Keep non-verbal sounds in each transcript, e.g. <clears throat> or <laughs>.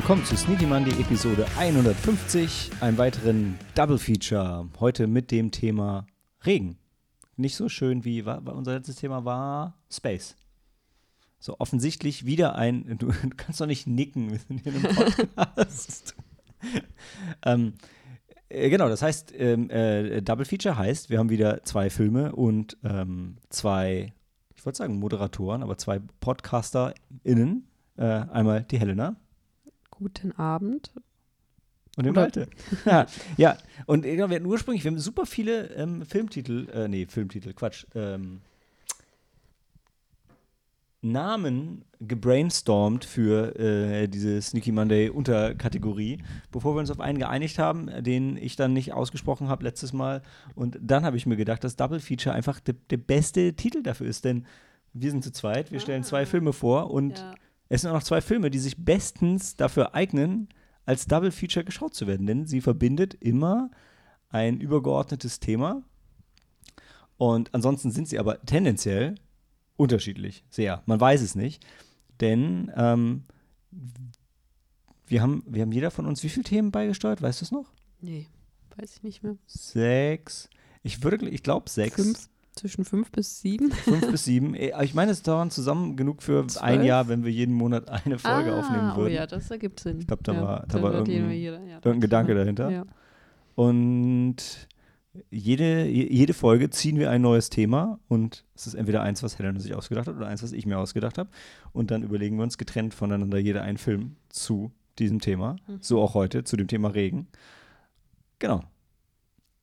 Willkommen zu Sneaky Monday Episode 150, einem weiteren Double Feature. Heute mit dem Thema Regen. Nicht so schön wie war, unser letztes Thema war Space. So offensichtlich wieder ein. <laughs> Du, kannst doch nicht nicken, wir sind hier einem Podcast. <laughs> ähm, äh, genau, das heißt, ähm, äh, Double Feature heißt, wir haben wieder zwei Filme und ähm, zwei, ich wollte sagen Moderatoren, aber zwei PodcasterInnen. Äh, einmal die Helena. Guten Abend. Und den Malte. <laughs> ja, ja, und äh, wir hatten ursprünglich, wir haben super viele ähm, Filmtitel, äh, nee, Filmtitel, Quatsch, ähm, Namen gebrainstormt für äh, diese Sneaky Monday Unterkategorie, bevor wir uns auf einen geeinigt haben, den ich dann nicht ausgesprochen habe letztes Mal. Und dann habe ich mir gedacht, dass Double Feature einfach de- der beste Titel dafür ist, denn wir sind zu zweit, wir stellen zwei Filme vor und Ja. Es sind auch noch zwei Filme, die sich bestens dafür eignen, als Double Feature geschaut zu werden, denn sie verbindet immer ein übergeordnetes Thema. Und ansonsten sind sie aber tendenziell unterschiedlich, sehr. Man weiß es nicht, denn ähm, wir, haben, wir haben jeder von uns wie viele Themen beigesteuert, weißt du es noch? Nee, weiß ich nicht mehr. Sechs. Ich würde, ich glaube sechs. Fünf, zwischen fünf bis sieben. Fünf bis sieben. Eh, <laughs> Ich meine, es dauern zusammen genug für ein Zwölf? Jahr, wenn wir jeden Monat eine Folge aufnehmen würden. Oh ja, das ergibt Sinn. Ich glaub, da ja, war- da war irgendein- jeder- ja, Irgendein Gedanke dahinter. Ja. Und jede, je- jede Folge ziehen wir ein neues Thema und es ist entweder eins, was Helena sich ausgedacht hat oder eins, was ich mir ausgedacht habe. Und dann überlegen wir uns getrennt voneinander jeder einen Film zu diesem Thema. Mhm. So auch heute zu dem Thema Regen. Genau.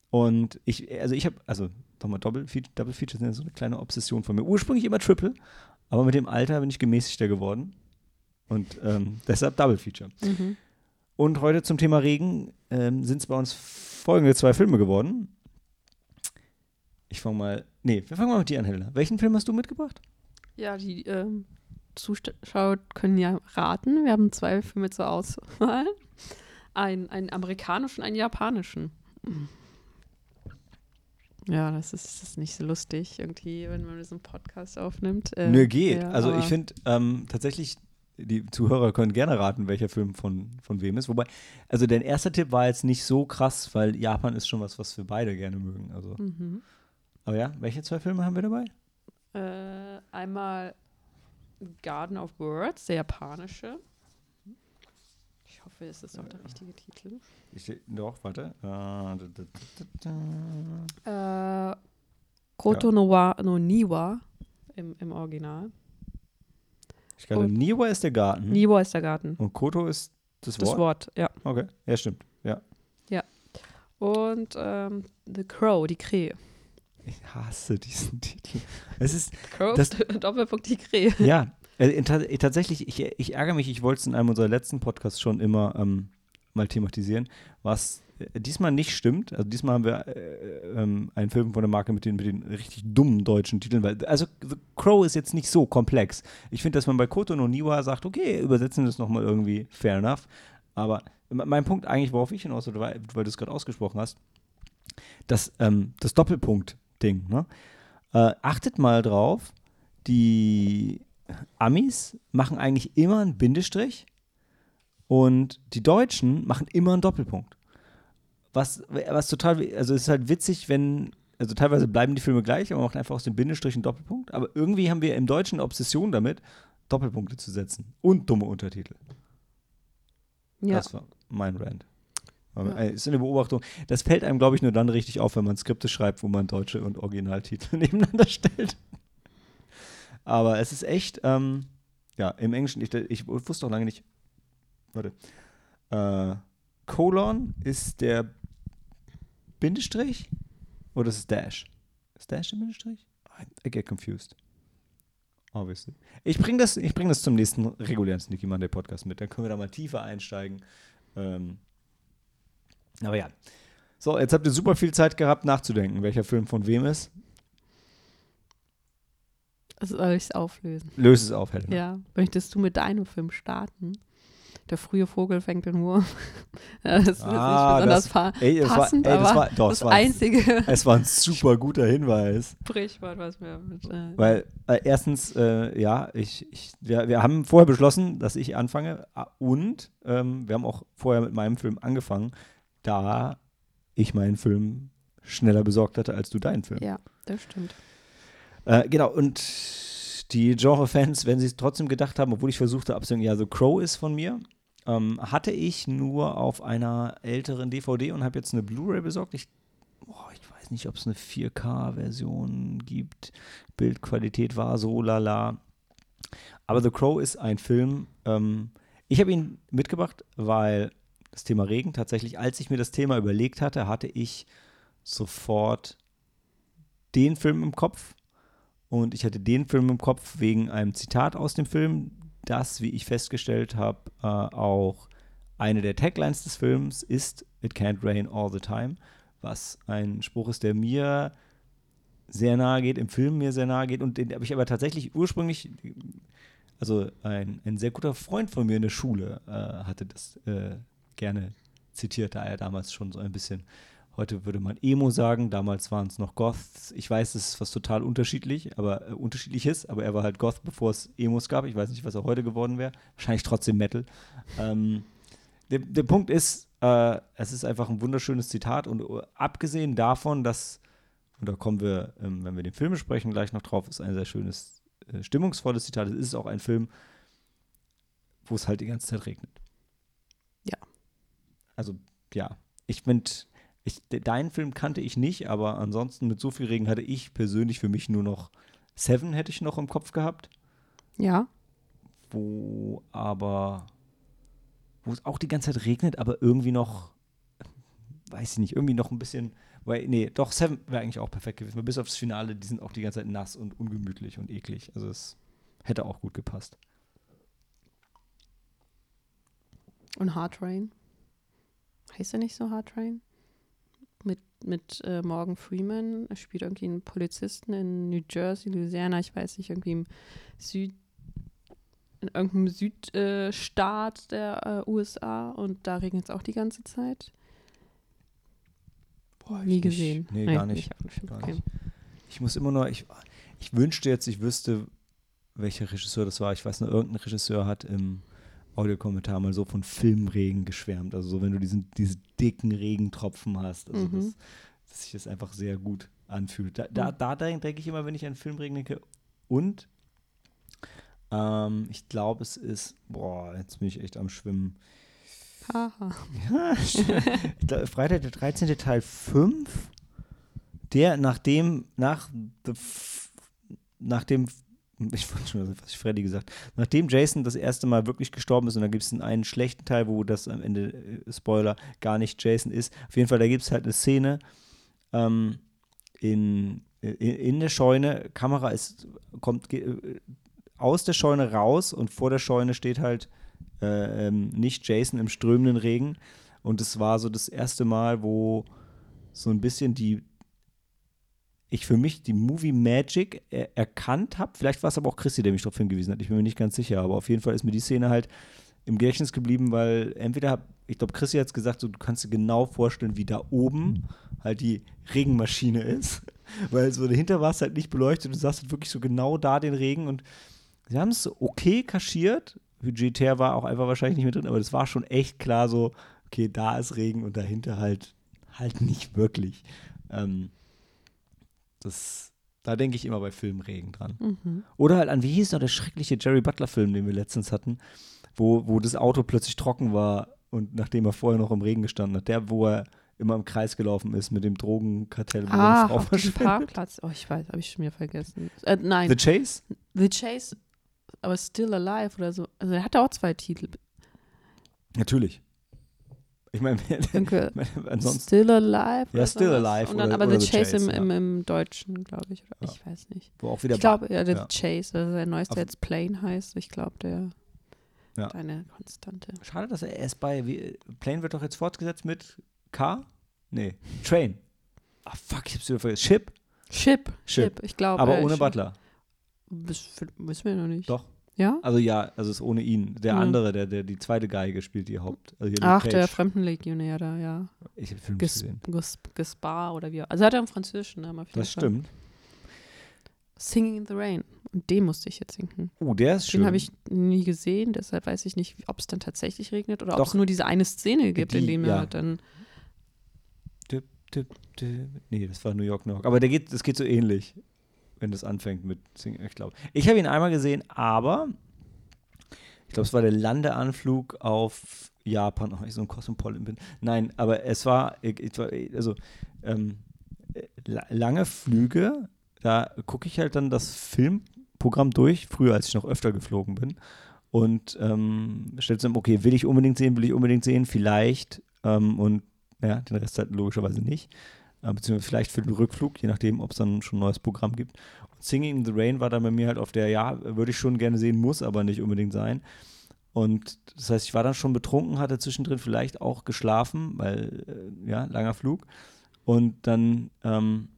Und ich, also ich habe, also nochmal Double, Double Features sind ja so eine kleine Obsession von mir. Ursprünglich immer Triple, aber mit dem Alter bin ich gemäßigter geworden. Und ähm, <laughs> deshalb Double Feature. Mhm. Und heute zum Thema Regen ähm, sind es bei uns folgende zwei Filme geworden. Ich fange mal, nee, wir fangen mal mit dir an, Helena. Welchen Film hast du mitgebracht? ja, die ähm, Zuschauer können ja raten. Wir haben zwei Filme zur Auswahl. Ein, einen amerikanischen einen japanischen. Ja, das ist, das ist nicht so lustig, irgendwie, wenn man so einen Podcast aufnimmt. Äh, Nö, geht. ja, also ich finde ähm, tatsächlich, die Zuhörer können gerne raten, welcher Film von, von wem ist. Wobei, also dein erster Tipp war jetzt nicht so krass, weil Japan ist schon was, was wir beide gerne mögen. Also, Mhm. aber ja, welche zwei Filme haben wir dabei? Äh, einmal Garden of Words, der japanische. Ich hoffe, es ist auch der richtige Titel. Ich, doch, warte. Äh. Äh, Koto no, wa, no Niwa im, im Original. Ich glaube, Niwa ist der Garten Niwa ist der Garten. und Koto ist das Das Wort. Wort, ja. Okay, ja, stimmt. Ja. Und ähm, The Crow, die Krähe. Ich hasse diesen Titel. Es ist, Das- <laughs> Doppelpunkt die Krähe. ja, äh, äh, tatsächlich, ich, ich ärgere mich, ich wollte es in einem unserer letzten Podcasts schon immer ähm, mal thematisieren, was äh, diesmal nicht stimmt. Also diesmal haben wir äh, ähm, einen Film von der Marke mit den, mit den richtig dummen deutschen Titeln, weil, also The Crow ist jetzt nicht so komplex. Ich finde, dass man bei Koto no Niwa sagt, okay, übersetzen wir das nochmal irgendwie, fair enough. Aber me- mein Punkt eigentlich, worauf ich hinaus wollte, weil, weil du es gerade ausgesprochen hast, das, ähm, das Doppelpunkt-Ding, ne? Äh, achtet mal drauf, die Amis machen eigentlich immer einen Bindestrich und die Deutschen machen immer einen Doppelpunkt. Was, was total, also es ist halt witzig, wenn, also teilweise bleiben die Filme gleich, aber man macht einfach aus dem Bindestrich einen Doppelpunkt. Aber irgendwie haben wir im Deutschen eine Obsession damit, Doppelpunkte zu setzen und dumme Untertitel. Ja. Das war mein. Aber, Ja. äh, ist eine Beobachtung. Das fällt einem, glaube ich, nur dann richtig auf, wenn man Skripte schreibt, wo man deutsche und Originaltitel <laughs> nebeneinander stellt. Aber es ist echt, ähm, ja, im Englischen, ich, ich wusste auch lange nicht, warte, äh, Colon ist der Bindestrich oder ist es Dash? Ist Dash der Bindestrich? I, get confused. Obviously. Ich bringe das, bring das zum nächsten regulären Sneaky Monday Podcast mit. Dann können wir da mal tiefer einsteigen. Ähm, aber ja. So, jetzt habt ihr super viel Zeit gehabt, nachzudenken, welcher Film von wem ist. Soll ich es auflösen? Löse es auf, Helena. Ja. Möchtest du mit deinem Film starten? der frühe Vogel fängt den Wurm. <laughs> Ja, das ist Ah, nicht besonders das- ey, das war- passend, ey, das war- doch, das es war- einzige Es war ein super guter Hinweis. Sprichwort, was mir mit. Äh, Weil äh, erstens, äh, ja, ich, ich, wir, wir haben vorher beschlossen, dass ich anfange ah, und ähm, wir haben auch vorher mit meinem Film angefangen, da ich meinen Film schneller besorgt hatte als du deinen Film. ja, das stimmt. Äh, genau, und die Genre-Fans, wenn sie es trotzdem gedacht haben, obwohl ich versuchte abzusagen, ja, The Crow ist von mir, ähm, hatte ich nur auf einer älteren DVD und habe jetzt eine Blu-ray besorgt. Ich, boah, ich weiß nicht, ob es eine 4K-Version gibt. Bildqualität war so lala. Aber The Crow ist ein Film, ähm, ich habe ihn mitgebracht, weil das Thema Regen tatsächlich, als ich mir das Thema überlegt hatte, hatte ich sofort den Film im Kopf. Und ich hatte den Film im Kopf wegen einem Zitat aus dem Film, das, wie ich festgestellt habe, äh, auch eine der Taglines des Films ist It can't rain all the time, was ein Spruch ist, der mir sehr nahe geht, im Film mir sehr nahe geht und den habe ich aber tatsächlich ursprünglich, also ein, ein sehr guter Freund von mir in der Schule äh, hatte das äh, gerne zitiert, da er damals schon so ein bisschen Heute würde man Emo sagen, damals waren es noch Goths. Ich weiß, das ist was total unterschiedlich, aber äh, unterschiedliches, aber er war halt Goth, bevor es Emos gab. Ich weiß nicht, was er heute geworden wäre. Wahrscheinlich trotzdem Metal. Ähm, der, der Punkt ist, äh, es ist einfach ein wunderschönes Zitat und äh, abgesehen davon, dass, und da kommen wir, ähm, wenn wir den Film besprechen, gleich noch drauf, ist ein sehr schönes, äh, stimmungsvolles Zitat. Es ist auch ein Film, wo es halt die ganze Zeit regnet. Ja. Also, ja. Ich finde, ich, de- deinen Film kannte ich nicht, aber ansonsten mit so viel Regen hatte ich persönlich für mich nur noch Seven hätte ich noch im Kopf gehabt, Ja, wo aber wo es auch die ganze Zeit regnet, aber irgendwie noch weiß ich nicht, irgendwie noch ein bisschen weil nee, doch Seven wäre eigentlich auch perfekt gewesen, bis aufs Finale, die sind auch die ganze Zeit nass und ungemütlich und eklig. Also es hätte auch gut gepasst. und Hard Rain. Heißt er nicht so Hard Rain? Mit, äh, Morgan Freeman. Er spielt irgendwie einen Polizisten in New Jersey, Louisiana, ich weiß nicht, irgendwie im Süd, in irgendeinem Südstaat der äh, USA und da regnet es auch die ganze Zeit. Boah, Nie ich gesehen. Nicht. Nee, gar nicht. Gar okay. nicht. Ich muss immer nur, ich, ich wünschte jetzt, ich wüsste, welcher Regisseur das war. Ich weiß nur, irgendein Regisseur hat im Audiokommentar mal so von Filmregen geschwärmt. Also so, wenn du diesen, diese dicken Regentropfen hast. Also Mhm. das, dass sich das einfach sehr gut anfühlt. Da, da, Mhm. da denke ich immer, wenn ich an Filmregen denke. Und ähm, ich glaube, es ist, boah, jetzt bin ich echt am Schwimmen. Haha. <laughs> Ja, glaub, Freitag der 13. Teil 5, der nachdem, nach, the nachdem, ich wollte schon, was ich Freddy gesagt, nachdem Jason das erste Mal wirklich gestorben ist und da gibt es einen schlechten Teil, wo das am Ende, äh, Spoiler, gar nicht Jason ist. Auf jeden Fall, da gibt es halt eine Szene ähm, in, in, in der Scheune, Kamera ist, kommt äh, aus der Scheune raus und vor der Scheune steht halt äh, ähm, nicht Jason im strömenden Regen. Und es war so das erste Mal, wo so ein bisschen die, ich für mich die Movie Magic er erkannt habe. Vielleicht war es aber auch Christi, der mich darauf hingewiesen hat. Ich bin mir nicht ganz sicher. Aber auf jeden Fall ist mir die Szene halt im Gedächtnis geblieben, weil entweder, hab, ich glaube, Christi hat es gesagt, so, du kannst dir genau vorstellen, wie da oben halt die Regenmaschine ist. <laughs> Weil so dahinter war es halt nicht beleuchtet. Du sahst halt wirklich so genau da den Regen und sie haben es okay kaschiert. Budgetär war auch einfach wahrscheinlich nicht mehr drin, aber das war schon echt klar so, okay, da ist Regen und dahinter halt halt nicht wirklich. Ähm, das, da denke ich immer bei Filmregen dran. Mhm. Oder halt an, wie hieß noch der schreckliche Jerry Butler-Film, den wir letztens hatten, wo, wo das Auto plötzlich trocken war und nachdem er vorher noch im Regen gestanden hat. Der, wo er immer im Kreis gelaufen ist mit dem Drogenkartell, wo Ah, eine Frau auf dem. Parkplatz. Oh, ich weiß, habe ich schon wieder vergessen. Äh, nein, The Chase? The Chase, aber Still Alive oder so. Also er hatte auch zwei Titel. Natürlich. Ich meine, <laughs> ansonsten. Still Alive. Ja, Still. Alive Und dann oder- aber oder The The Chase, Chase, im, im, im Deutschen, glaube ich. Oder Ja. Ich weiß nicht. Wo auch wieder Ich glaube, ja, der ja. Chase, also der neueste Auf- jetzt Plane heißt. Ich glaube, der Ja. hat eine Konstante. Schade, dass er erst bei. Wie, Plane wird doch jetzt fortgesetzt mit K? Nee, Train. Ah, fuck, ich hab's wieder vergessen. Ship, Chip, Chip. Chip, ich glaube. aber äh, ohne Chip. Butler. Wiss- Wissen wir noch nicht. Doch. Ja? Also ja, also ist ohne ihn. Der Mhm. andere, der, der die zweite Geige spielt, die Haupt. Also Ach, der. Fremdenlegionär da, ja. Ich habe Film Ges gesehen. Ges Gespar oder wie. Also hat er im Französischen Namen auf jeden Das Fall. stimmt. Singing in the Rain. Und den musste ich jetzt singen. Oh, der ist schön. Den habe ich nie gesehen, deshalb weiß ich nicht, ob es dann tatsächlich regnet oder ob es nur diese eine Szene gibt, in Die, dem ja. er dann. Dip, dip, dip. Nee, das war New York, New York. Aber der geht, das geht so ähnlich, wenn das anfängt mit Singen. Ich glaube. Ich habe ihn einmal gesehen, aber ich glaube, es war der Landeanflug auf Japan. Oh, ich so ein Cosmopolitan bin. Nein, aber es war, also ähm, äh, la- lange Flüge. Da gucke ich halt dann das Filmprogramm durch, früher als ich noch öfter geflogen bin. Und ähm, stellt dann, okay, will ich unbedingt sehen, will ich unbedingt sehen, vielleicht. Ähm, und ja, den Rest halt logischerweise nicht. Äh, beziehungsweise vielleicht für den Rückflug, je nachdem, ob es dann schon ein neues Programm gibt. Und Singing in the Rain war dann bei mir halt auf der, ja, würde ich schon gerne sehen, muss aber nicht unbedingt sein. Und das heißt, ich war dann schon betrunken, hatte zwischendrin vielleicht auch geschlafen, weil, äh, ja, langer Flug. Und dann, ähm,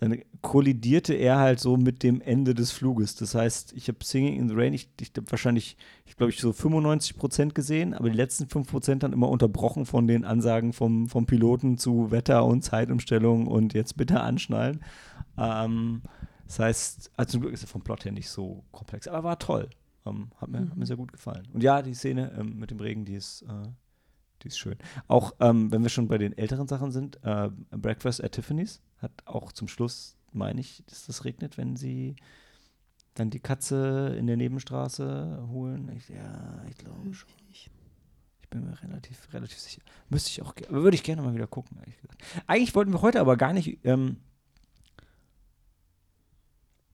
dann kollidierte er halt so mit dem Ende des Fluges. Das heißt, ich habe Singing in the Rain, ich, ich habe wahrscheinlich, ich glaube, ich so 95 Prozent gesehen, aber die letzten 5 Prozent dann immer unterbrochen von den Ansagen vom, vom Piloten zu Wetter und Zeitumstellung und jetzt bitte anschnallen. Ähm, das heißt, also zum Glück ist er vom Plot her nicht so komplex, aber war toll. Ähm, hat, mir, hat mir sehr gut gefallen. Und ja, die Szene ähm, mit dem Regen, die ist, äh, die ist schön. Auch ähm, wenn wir schon bei den älteren Sachen sind, äh, Breakfast at Tiffany's hat auch zum Schluss, meine ich, dass das regnet, wenn sie dann die Katze in der Nebenstraße holen. Ich, ja, ich glaube schon. Ich bin mir relativ, relativ sicher. Müsste ich auch, würde ich gerne mal wieder gucken, ehrlich gesagt. Eigentlich wollten wir heute aber gar nicht, ähm,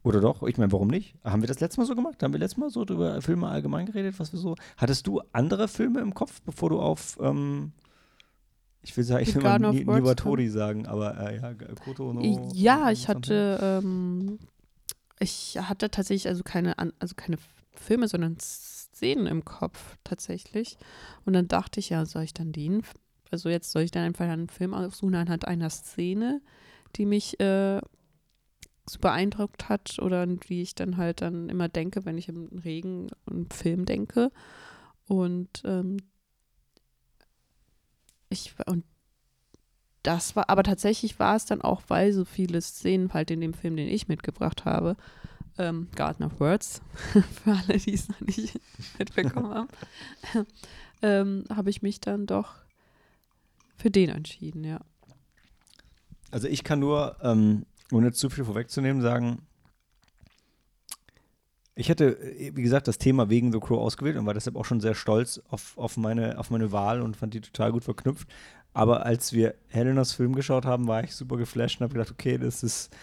oder doch? Ich meine, warum nicht? Haben wir das letzte Mal so gemacht? Haben wir letztes Mal so über Filme allgemein geredet, was wir so. Hattest du andere Filme im Kopf, bevor du auf, ähm, ich will sagen, ich will mal Niwatori sagen, aber äh, ja, Koto no. ja, ich hatte, ähm, ich hatte tatsächlich also keine, An also keine Filme, sondern Szenen im Kopf tatsächlich. Und dann dachte ich, ja, soll ich dann den, also jetzt soll ich dann einfach einen Film aussuchen anhand einer Szene, die mich äh, so beeindruckt hat oder wie ich dann halt dann immer denke, wenn ich im Regen und Film denke. Und ähm, ich und das war, aber tatsächlich war es dann auch, weil so viele Szenen halt in dem Film, den ich mitgebracht habe, ähm, Garden of Words, <laughs> für alle, die es noch nicht <laughs> mitbekommen haben, <laughs> ähm, habe ich mich dann doch für den entschieden, ja. Also ich kann nur, ähm, ohne zu viel vorwegzunehmen, sagen, ich hätte, wie gesagt, das Thema wegen The Crow ausgewählt und war deshalb auch schon sehr stolz auf, auf, meine, auf meine Wahl und fand die total gut verknüpft. Aber als wir Helenas Film geschaut haben, war ich super geflasht und habe gedacht, okay, das ist,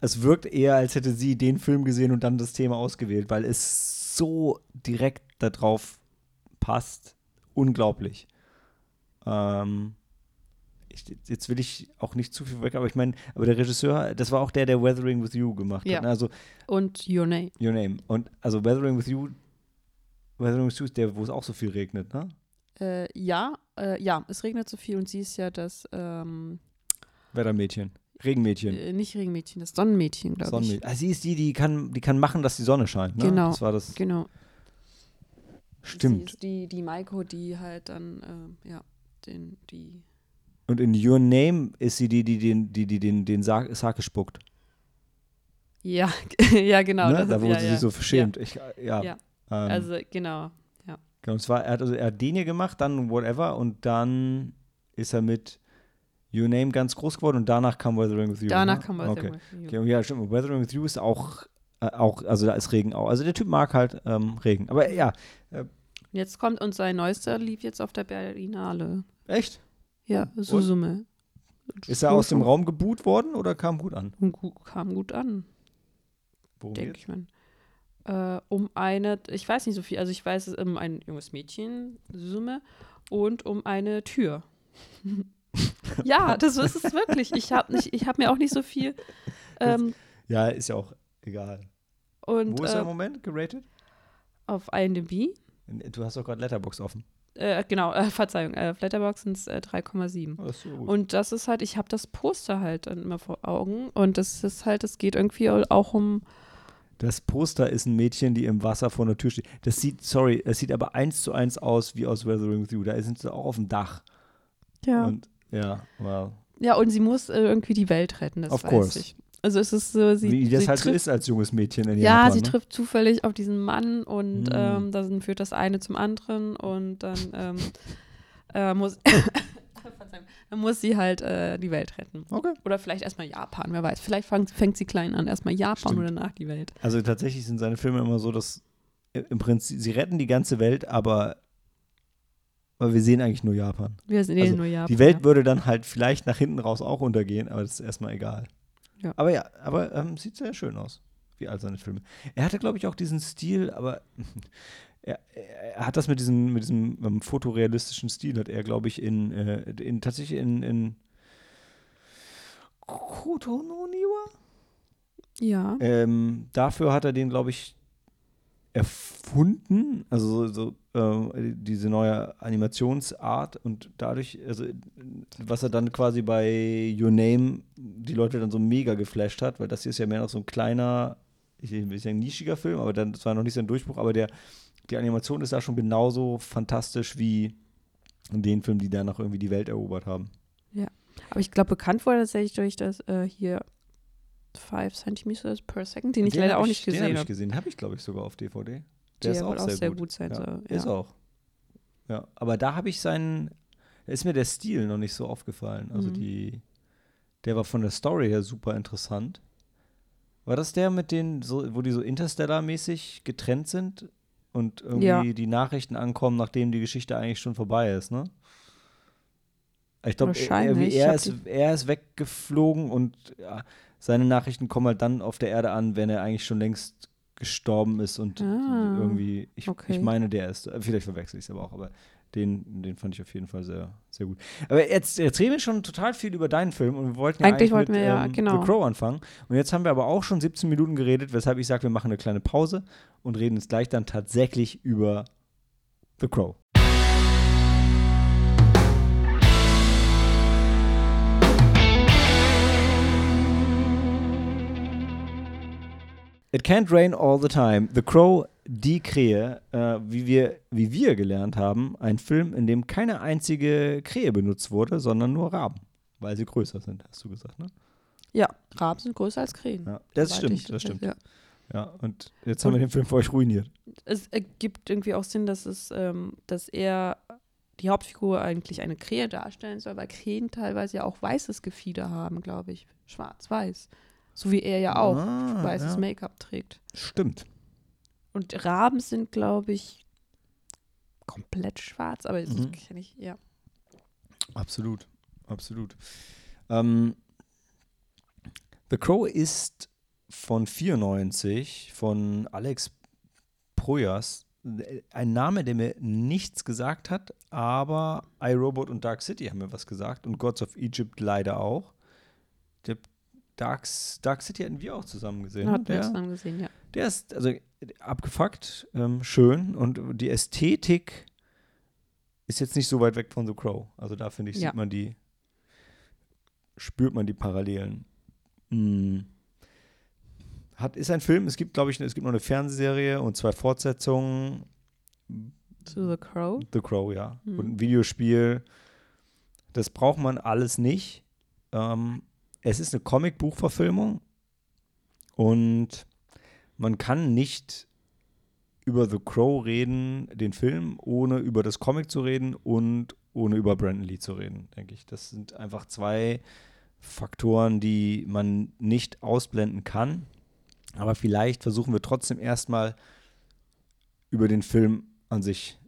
es wirkt eher, als hätte sie den Film gesehen und dann das Thema ausgewählt, weil es so direkt darauf passt. Unglaublich. Ähm, jetzt will ich auch nicht zu viel weg, aber ich meine, aber der Regisseur, das war auch der, der Weathering with You gemacht Ja. hat. ne? Also Und Your Name. Your Name. Und also Weathering with You, Weathering with You ist der, wo es auch so viel regnet, ne? Äh, ja, äh, ja, es regnet so viel und sie ist ja das, ähm, Wettermädchen. Regenmädchen. äh, nicht Regenmädchen, das Sonnenmädchen, glaube ich. Sonnenmädchen. Ah, sie ist die, die kann, die kann machen, dass die Sonne scheint, ne? Genau. Das war das. Genau. Sie Stimmt. ist die, die Maiko, die halt dann, ähm, ja, den, die, Und in Your Name ist sie die, die den, die, die den, den Sarg, Sake spuckt. ja, <laughs> ja, genau. ne? Da wurde ja, sie ja. so verschämt. Ich, ja. Ja. Ähm, Also, genau. Genau, und zwar, er hat, also, er hat den hier gemacht, dann whatever, und dann ist er mit Your Name ganz groß geworden und danach kam Weathering with You. Danach ne? kam was okay. okay. und Ja, stimmt. Weathering with You ist auch, äh, auch, also da ist Regen auch. Also der Typ mag halt ähm, Regen. Aber ja, Jetzt kommt und sein neuester lief jetzt auf der Berlinale. echt? Ja, Susume. Ist er aus dem Raum geboot worden oder kam gut an? Kam gut an, Worum denke ich mal. Äh, um eine, ich weiß nicht so viel, also ich weiß es um ein junges Mädchen, Susume, und um eine Tür. <laughs> ja, das ist es wirklich. Ich habe hab mir auch nicht so viel. Ähm, Ja, ist ja auch egal. und Wo ist er im äh, Moment geratet? auf IMDb, Du hast doch gerade Letterbox offen. Äh, genau, äh, Verzeihung, äh, auf Letterboxd sind es äh, 3,7. Oh, das ist so. Und das ist halt, ich habe das Poster halt immer vor Augen und das ist halt, es geht irgendwie auch um, Das Poster ist ein Mädchen, die im Wasser vor der Tür steht. Das sieht, sorry, es sieht aber eins zu eins aus wie aus Weathering with You. Da sind sie auch auf dem Dach. Ja. Und ja, well, ja, und sie muss äh, irgendwie die Welt retten, das Of weiß course. ich. Also es ist so, sie, wie das sie halt so trifft, ist als junges Mädchen in Ja, Japan. sie ne? trifft zufällig auf diesen Mann und Mhm. ähm, dann führt das eine zum anderen und dann ähm, äh, muss <coughs> dann muss sie halt äh, die Welt retten. Okay. Oder vielleicht erstmal Japan, wer weiß. Vielleicht fang, fängt sie klein an, erstmal Japan Stimmt. und danach die Welt. Also tatsächlich sind seine Filme immer so, dass im Prinzip, sie retten die ganze Welt, aber, aber wir sehen eigentlich nur Japan. Wir sehen Also, nur Japan. Die Welt ja. würde dann halt vielleicht nach hinten raus auch untergehen, aber das ist erstmal egal. Ja. Aber ja, aber ähm, sieht sehr schön aus, wie all seine Filme. Er hatte, glaube ich, auch diesen Stil, aber <laughs> er, er hat das mit diesem, mit diesem ähm, fotorealistischen Stil, hat er, glaube ich, in, äh, in tatsächlich in, in Kotononiwa? Ja. Ähm, dafür hat er den, glaube ich, erfunden, also so, so äh, diese neue Animationsart und dadurch, also was er dann quasi bei Your Name die Leute dann so mega geflasht hat, weil das hier ist ja mehr noch so ein kleiner, ich will nicht sagen nischiger Film, aber dann, das war noch nicht sein Durchbruch, aber der, die Animation ist da schon genauso fantastisch wie in den Filmen, die danach irgendwie die Welt erobert haben. Aber ich glaube, bekannt wurde tatsächlich durch das äh, hier 5 Centimeters per Second, den ich Den leider hab auch ich- nicht Den gesehen habe ich habe. gesehen, habe ich glaube ich sogar auf DVD. Der wohl auch sehr gut sein Ja, soll, Ist ja. auch. Ja, aber da habe ich seinen, da ist mir der Stil noch nicht so aufgefallen. Also Mhm. die, der war von der Story her super interessant. War das der mit den, so, wo die so Interstellar-mäßig getrennt sind und irgendwie Ja. die Nachrichten ankommen, nachdem die Geschichte eigentlich schon vorbei ist, ne? Ich glaube, er, hab ist, er ist weggeflogen und ja, seine Nachrichten kommen halt dann auf der Erde an, wenn er eigentlich schon längst gestorben ist und Ah, irgendwie, ich, okay. ich meine, der ist, vielleicht verwechsel ich es aber auch, aber den, den fand ich auf jeden Fall sehr, sehr gut. Aber jetzt, jetzt reden wir schon total viel über deinen Film und wir wollten ja Eigentlich eigentlich wollten mit wir ja, ähm, genau. The Crow anfangen. Und jetzt haben wir aber auch schon 17 Minuten geredet, weshalb ich sage, wir machen eine kleine Pause und reden jetzt gleich dann tatsächlich über The Crow. It Can't Rain All the Time. The Crow, die Krähe, äh, wie, wir, wie wir gelernt haben, ein Film, in dem keine einzige Krähe benutzt wurde, sondern nur Raben, weil sie größer sind, hast du gesagt, ne? Ja, Raben sind größer als Krähen. Ja, das stimmt, ich- das stimmt. Ja. Ja, und jetzt haben wir den Film für euch ruiniert. Es ergibt irgendwie auch Sinn, dass es, ähm, dass er die Hauptfigur eigentlich eine Krähe darstellen soll, weil Krähen teilweise ja auch weißes Gefieder haben, glaube ich. Schwarz-weiß. So wie er ja auch Ah, weißes ja. Make-up trägt. Stimmt. Und Raben sind, glaube ich, komplett schwarz, aber das Mhm. kenne ich, ja. Absolut, absolut. Ähm, The Crow ist von 94 von Alex Proyas. Ein Name, der mir nichts gesagt hat, aber iRobot und Dark City haben mir was gesagt und Gods of Egypt leider auch. Der Dark, Dark City hatten wir auch zusammen gesehen. Hat der, wir zusammen gesehen, ja. der ist also abgefuckt, ähm, schön und die Ästhetik ist jetzt nicht so weit weg von The Crow. Also da finde ich, Ja. sieht man die, spürt man die Parallelen. Hm. Hat, ist ein Film, es gibt, glaube ich, es gibt noch eine Fernsehserie und zwei Fortsetzungen. Zu The Crow. The Crow, ja. Mhm. Und ein Videospiel. Das braucht man alles nicht. Ähm, es ist eine Comicbuchverfilmung und man kann nicht über The Crow reden, den Film, ohne über das Comic zu reden und ohne über Brandon Lee zu reden, denke ich. Das sind einfach zwei Faktoren, die man nicht ausblenden kann. Aber vielleicht versuchen wir trotzdem erstmal über den Film an sich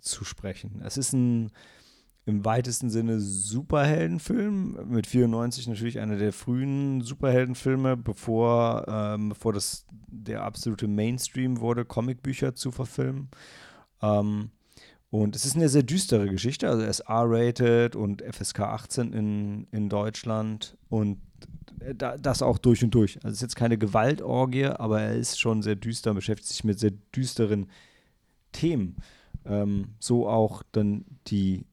zu sprechen. Es ist ein im weitesten Sinne Superheldenfilm, mit 94 natürlich einer der frühen Superheldenfilme, bevor, ähm, bevor das der absolute Mainstream wurde, Comicbücher zu verfilmen. Ähm, und es ist eine sehr düstere Geschichte, also er ist R-rated und FSK 18 in, in Deutschland und da, das auch durch und durch. Also es ist jetzt keine Gewaltorgie, aber er ist schon sehr düster, beschäftigt sich mit sehr düsteren Themen. Ähm, so auch dann die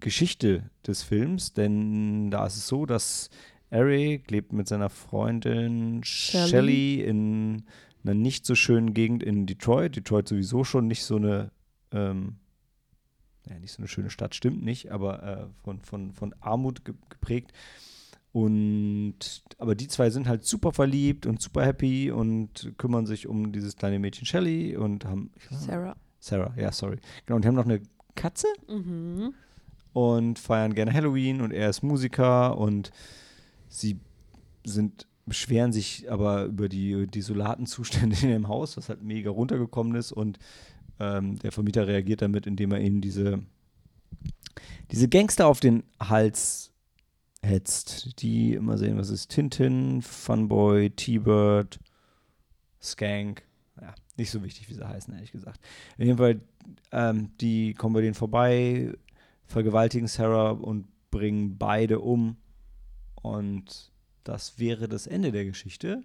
Geschichte des Films, denn da ist es so, dass Eric lebt mit seiner Freundin Shelley. Shelly in einer nicht so schönen Gegend in Detroit. Detroit sowieso schon nicht so eine, ähm, ja, nicht so eine schöne Stadt, stimmt nicht, aber äh, von, von, von Armut ge geprägt. Und aber die zwei sind halt super verliebt und super happy und kümmern sich um dieses kleine Mädchen Shelly und haben Sarah. Sarah, ja, sorry. Genau, und die haben noch eine Katze Mhm. Und feiern gerne Halloween und er ist Musiker und sie sind beschweren sich aber über die desolaten Zustände in dem Haus, was halt mega runtergekommen ist und ähm, der Vermieter reagiert damit, indem er ihnen diese, diese Gangster auf den Hals hetzt, die immer sehen, was ist Tintin, Funboy, T-Bird, Skank, ja, nicht so wichtig, wie sie heißen, ehrlich gesagt. In jedem Fall, ähm, die kommen bei denen vorbei, vergewaltigen Sarah und bringen beide um. Und das wäre das Ende der Geschichte.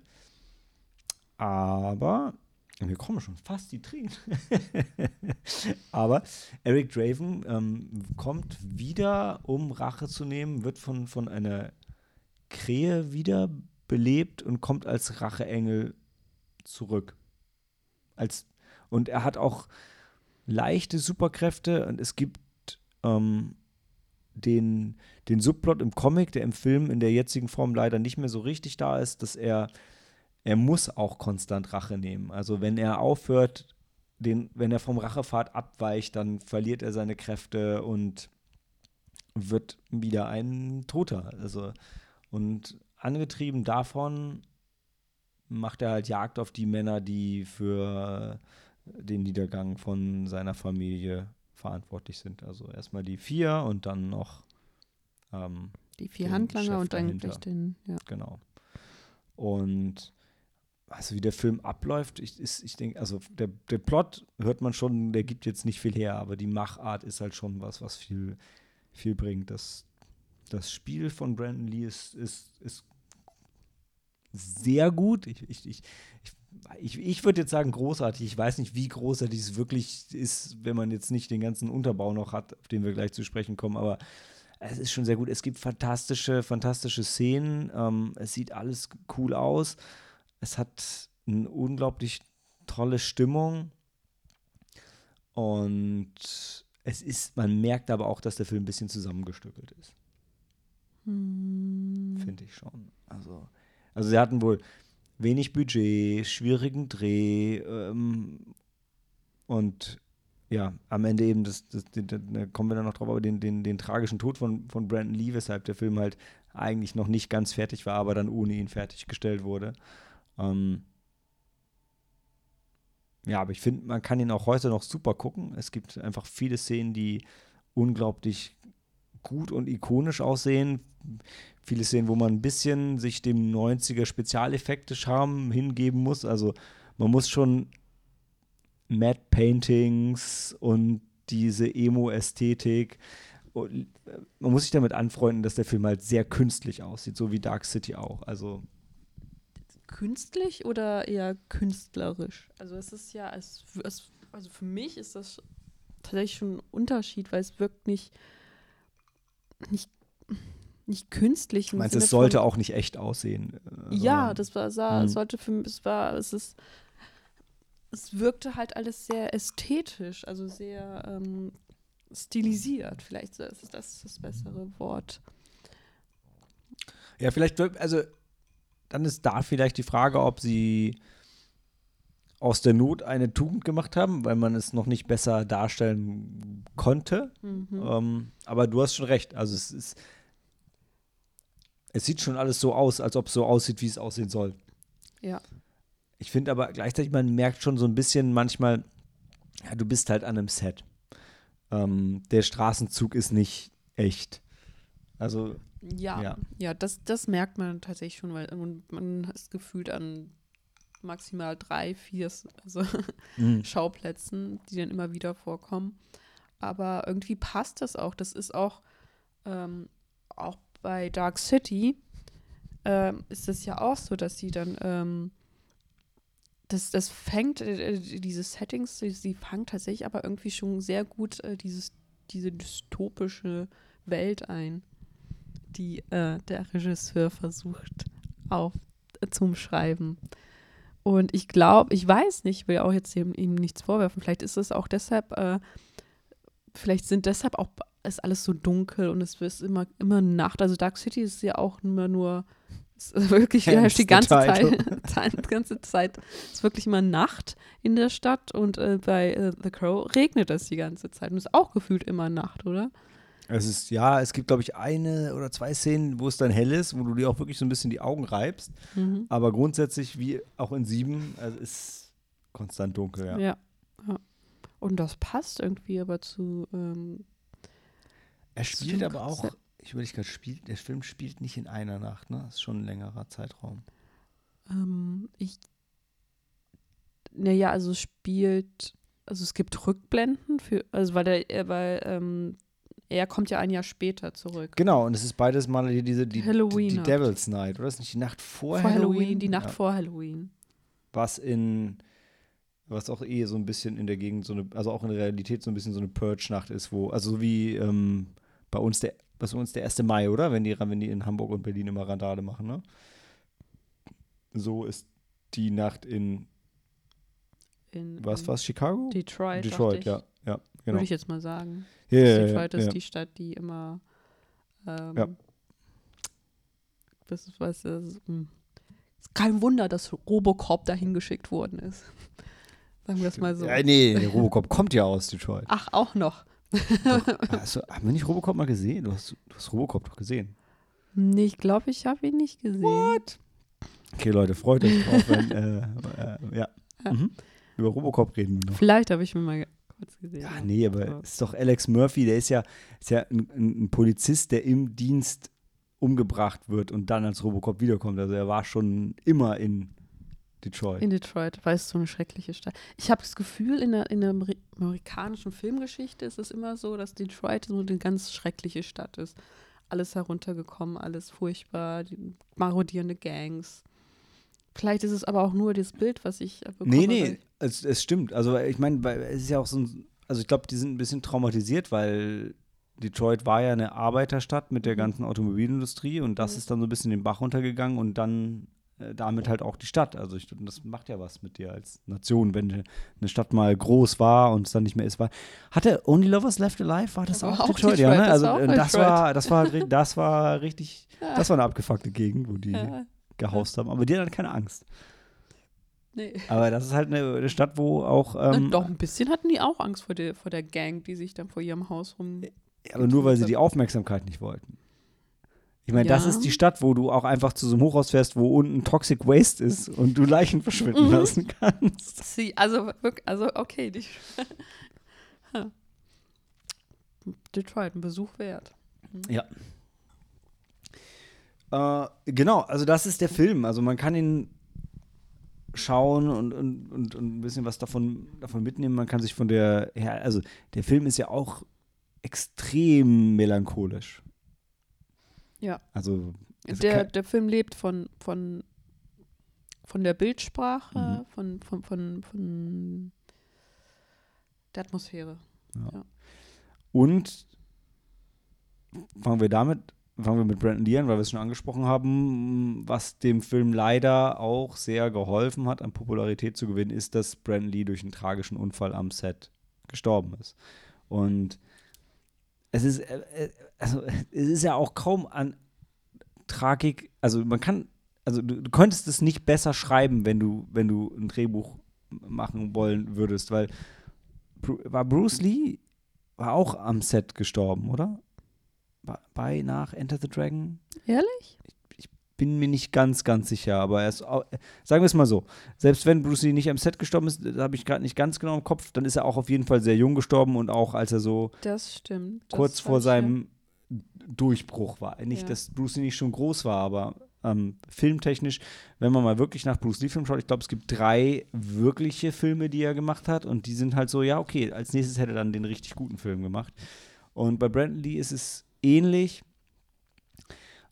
Aber, mir kommen schon fast die Tränen. <laughs> Aber Eric Draven ähm, kommt wieder, um Rache zu nehmen, wird von, von einer Krähe wiederbelebt und kommt als Racheengel zurück. Als, und er hat auch leichte Superkräfte und es gibt ähm, den, den Subplot im Comic, der im Film in der jetzigen Form leider nicht mehr so richtig da ist, dass er, er muss auch konstant Rache nehmen. Also wenn er aufhört, den, wenn er vom Rachepfad abweicht, dann verliert er seine Kräfte und wird wieder ein Toter. Also, und angetrieben davon macht er halt Jagd auf die Männer, die für den Niedergang von seiner Familie verantwortlich sind. Also erstmal die vier und dann noch ähm, Die vier Handlanger Chef und eigentlich dahinter. den, ja. Genau. Und also wie der Film abläuft, ich, ist, ich denke, also der, der Plot hört man schon, der gibt jetzt nicht viel her, aber die Machart ist halt schon was, was viel, viel bringt. Das, das Spiel von Brandon Lee ist, ist, ist sehr gut. Ich, ich, ich, ich, ich würde jetzt sagen großartig. Ich weiß nicht, wie großartig es wirklich ist, wenn man jetzt nicht den ganzen Unterbau noch hat, auf den wir gleich zu sprechen kommen, aber es ist schon sehr gut. Es gibt fantastische, fantastische Szenen. Ähm, es sieht alles cool aus. Es hat eine unglaublich tolle Stimmung. Und es ist, man merkt aber auch, dass der Film ein bisschen zusammengestückelt ist. Hm. Finde ich schon. Also, also sie hatten wohl wenig Budget, schwierigen Dreh ähm, und ja, am Ende eben, das, das, da da kommen wir dann noch drauf, aber den, den, den tragischen Tod von, von Brandon Lee, weshalb der Film halt eigentlich noch nicht ganz fertig war, aber dann ohne ihn fertiggestellt wurde. Ähm, ja, aber ich finde, man kann ihn auch heute noch super gucken. Es gibt einfach viele Szenen, die unglaublich gut und ikonisch aussehen. Viele Szenen, wo man ein bisschen sich dem 90er Spezialeffekte-Charme hingeben muss. Also man muss schon Matte Paintings und diese Emo-Ästhetik. äh, Man muss sich damit anfreunden, dass der Film halt sehr künstlich aussieht, so wie Dark City auch. Also Künstlich oder eher künstlerisch? Also es ist ja, es, es, also für mich ist das tatsächlich schon ein Unterschied, weil es wirkt nicht, nicht, nicht künstlich. ich im meine, Sinne es sollte von- auch nicht echt aussehen. äh, Ja, das war, sah, Mhm. sollte für mich, es war, es ist, es wirkte halt alles sehr ästhetisch, also sehr ähm, stilisiert. Vielleicht ist das das bessere Wort. Ja, vielleicht, also dann ist da vielleicht die Frage, ob sie aus der Not eine Tugend gemacht haben, weil man es noch nicht besser darstellen konnte. Mhm. Ähm, aber du hast schon recht. Also es ist, es sieht schon alles so aus, als ob es so aussieht, wie es aussehen soll. Ja. Ich finde aber gleichzeitig, man merkt schon so ein bisschen manchmal, ja, du bist halt an einem Set. Ähm, der Straßenzug ist nicht echt. Also Ja, Ja. ja, das, das merkt man tatsächlich schon, weil und man ist gefühlt an maximal drei, vier also <laughs> mh, Schauplätzen, die dann immer wieder vorkommen. Aber irgendwie passt das auch. Das ist auch, ähm, auch bei Dark City ähm, ist es ja auch so, dass sie dann, ähm, das, das fängt, äh, äh, diese Settings, sie, sie fangen tatsächlich aber irgendwie schon sehr gut äh, dieses, diese dystopische Welt ein. die äh, der Regisseur versucht auf äh, zum Schreiben. Und ich glaube, ich weiß nicht, ich will auch jetzt ihm, ihm nichts vorwerfen. Vielleicht ist es auch deshalb, äh, vielleicht sind deshalb auch ist alles so dunkel und es ist immer, immer Nacht. Also Dark City ist ja auch immer nur, ist wirklich ja, <laughs> die ganze Zeit, die ganze Zeit ist wirklich immer Nacht in der Stadt und äh, bei äh, The Crow regnet es die ganze Zeit und ist auch gefühlt immer Nacht, oder? Es ist, ja, es gibt, glaube ich, eine oder zwei Szenen, wo es dann hell ist, wo du dir auch wirklich so ein bisschen die Augen reibst. Mhm. Aber grundsätzlich, wie auch in sieben, also ist konstant dunkel, ja. ja. ja. Und das passt irgendwie aber zu. Ähm, er spielt aber auch, ich überlege gerade, spielt, der Film spielt nicht in einer Nacht, ne? Das ist schon ein längerer Zeitraum. Ähm, ich. Naja, also spielt, also es gibt Rückblenden für, also weil der, weil ähm, er kommt ja ein Jahr später zurück. Genau, und es ist beides mal diese die, Halloween die, die Devil's Night, oder? Das ist nicht die Nacht vor, vor Halloween? Halloween? Die Nacht ja. vor Halloween. Was in was auch eh so ein bisschen in der Gegend so eine, also auch in der Realität so ein bisschen so eine Purge-Nacht ist, wo, also so wie ähm, bei uns der, was bei uns der 1. Mai, oder? Wenn die, wenn die in Hamburg und Berlin immer Randale machen, ne? So ist die Nacht in, in was war's, Chicago? Detroit. Detroit, ja, ja, genau. Würde ich jetzt mal sagen. Yeah, Detroit ja, ist ja. die Stadt, die immer ähm, ja. das ist was ist, hm. ist kein Wunder, dass Robocop dahin geschickt worden ist. <laughs> Sagen wir es mal so. Ja, nee, Robocop kommt ja aus Detroit. Ach, auch noch. Doch, also, haben wir nicht Robocop mal gesehen? Du hast, du hast Robocop doch gesehen. Nee, ich glaube, ich habe ihn nicht gesehen. What? Okay, Leute, freut euch drauf, wenn, äh, äh, ja. ja. Mhm. Über Robocop reden wir noch. Vielleicht habe ich mir mal kurz gesehen. Ja, nee, aber es ist doch Alex Murphy, der ist ja, ist ja ein, ein, Polizist, der im Dienst umgebracht wird und dann als Robocop wiederkommt. Also er war schon immer in Detroit. In Detroit, weil es so eine schreckliche Stadt. Ich habe das Gefühl, in der, in der amerikanischen Filmgeschichte ist es immer so, dass Detroit so eine ganz schreckliche Stadt ist. Alles heruntergekommen, alles furchtbar, marodierende Gangs. Vielleicht ist es aber auch nur das Bild, was ich bekomme. Nee, nee, es, es stimmt. Also ich meine, es ist ja auch so ein, also ich glaube, die sind ein bisschen traumatisiert, weil Detroit war ja eine Arbeiterstadt mit der mhm. ganzen Automobilindustrie und das mhm. ist dann so ein bisschen den Bach runtergegangen und dann damit halt auch die Stadt. Also ich, das macht ja was mit dir als Nation, wenn eine Stadt mal groß war und es dann nicht mehr ist. War, hatte Only Lovers Left Alive, war das, das auch, auch Detroit? Ja, ne? Also das, das war, das war, <laughs> das war richtig, das war eine abgefuckte Gegend, wo die ja. gehaust haben. Aber die hatten keine Angst. Nee. Aber das ist halt eine, eine Stadt, wo auch. Ähm, doch, ein bisschen hatten die auch Angst vor der, vor der Gang, die sich dann vor ihrem Haus rum. Ja, aber nur weil sie die Aufmerksamkeit nicht wollten. Ich meine, ja. das ist die Stadt, wo du auch einfach zu so einem Hochhaus fährst, wo unten Toxic Waste ist und du Leichen verschwinden mhm. lassen kannst. <laughs> Sie, also, also okay. Die, <laughs> Detroit, ein Besuch wert. Mhm. Ja. Äh, genau, also das ist der Film. Also man kann ihn schauen und, und, und, und ein bisschen was davon, davon mitnehmen. Man kann sich von der, ja, also der Film ist ja auch extrem melancholisch. Ja. Also der, der Film lebt von, von, von der Bildsprache, mhm. von, von, von, von der Atmosphäre. Ja. ja. Und fangen wir damit, fangen wir mit Brandon Lee an, weil wir es schon angesprochen haben, was dem Film leider auch sehr geholfen hat, an Popularität zu gewinnen, ist, dass Brandon Lee durch einen tragischen Unfall am Set gestorben ist. Und es ist, äh, äh, also es ist ja auch kaum an Tragik, also man kann, also du, du könntest es nicht besser schreiben, wenn du, wenn du ein Drehbuch machen wollen würdest, weil war Bruce Lee war auch am Set gestorben, oder? Bei nach Enter the Dragon? Ehrlich? Bin mir nicht ganz, ganz sicher, aber er ist, auch, sagen wir es mal so, selbst wenn Bruce Lee nicht am Set gestorben ist, habe ich gerade nicht ganz genau im Kopf, dann ist er auch auf jeden Fall sehr jung gestorben und auch als er so das stimmt, kurz vor seinem Durchbruch war. Nicht, ja. dass Bruce Lee nicht schon groß war, aber ähm, filmtechnisch, wenn man mal wirklich nach Bruce Lee-Filmen schaut, ich glaube, es gibt drei wirkliche Filme, die er gemacht hat und die sind halt so, ja, okay, als nächstes hätte er dann den richtig guten Film gemacht. Und bei Brandon Lee ist es ähnlich.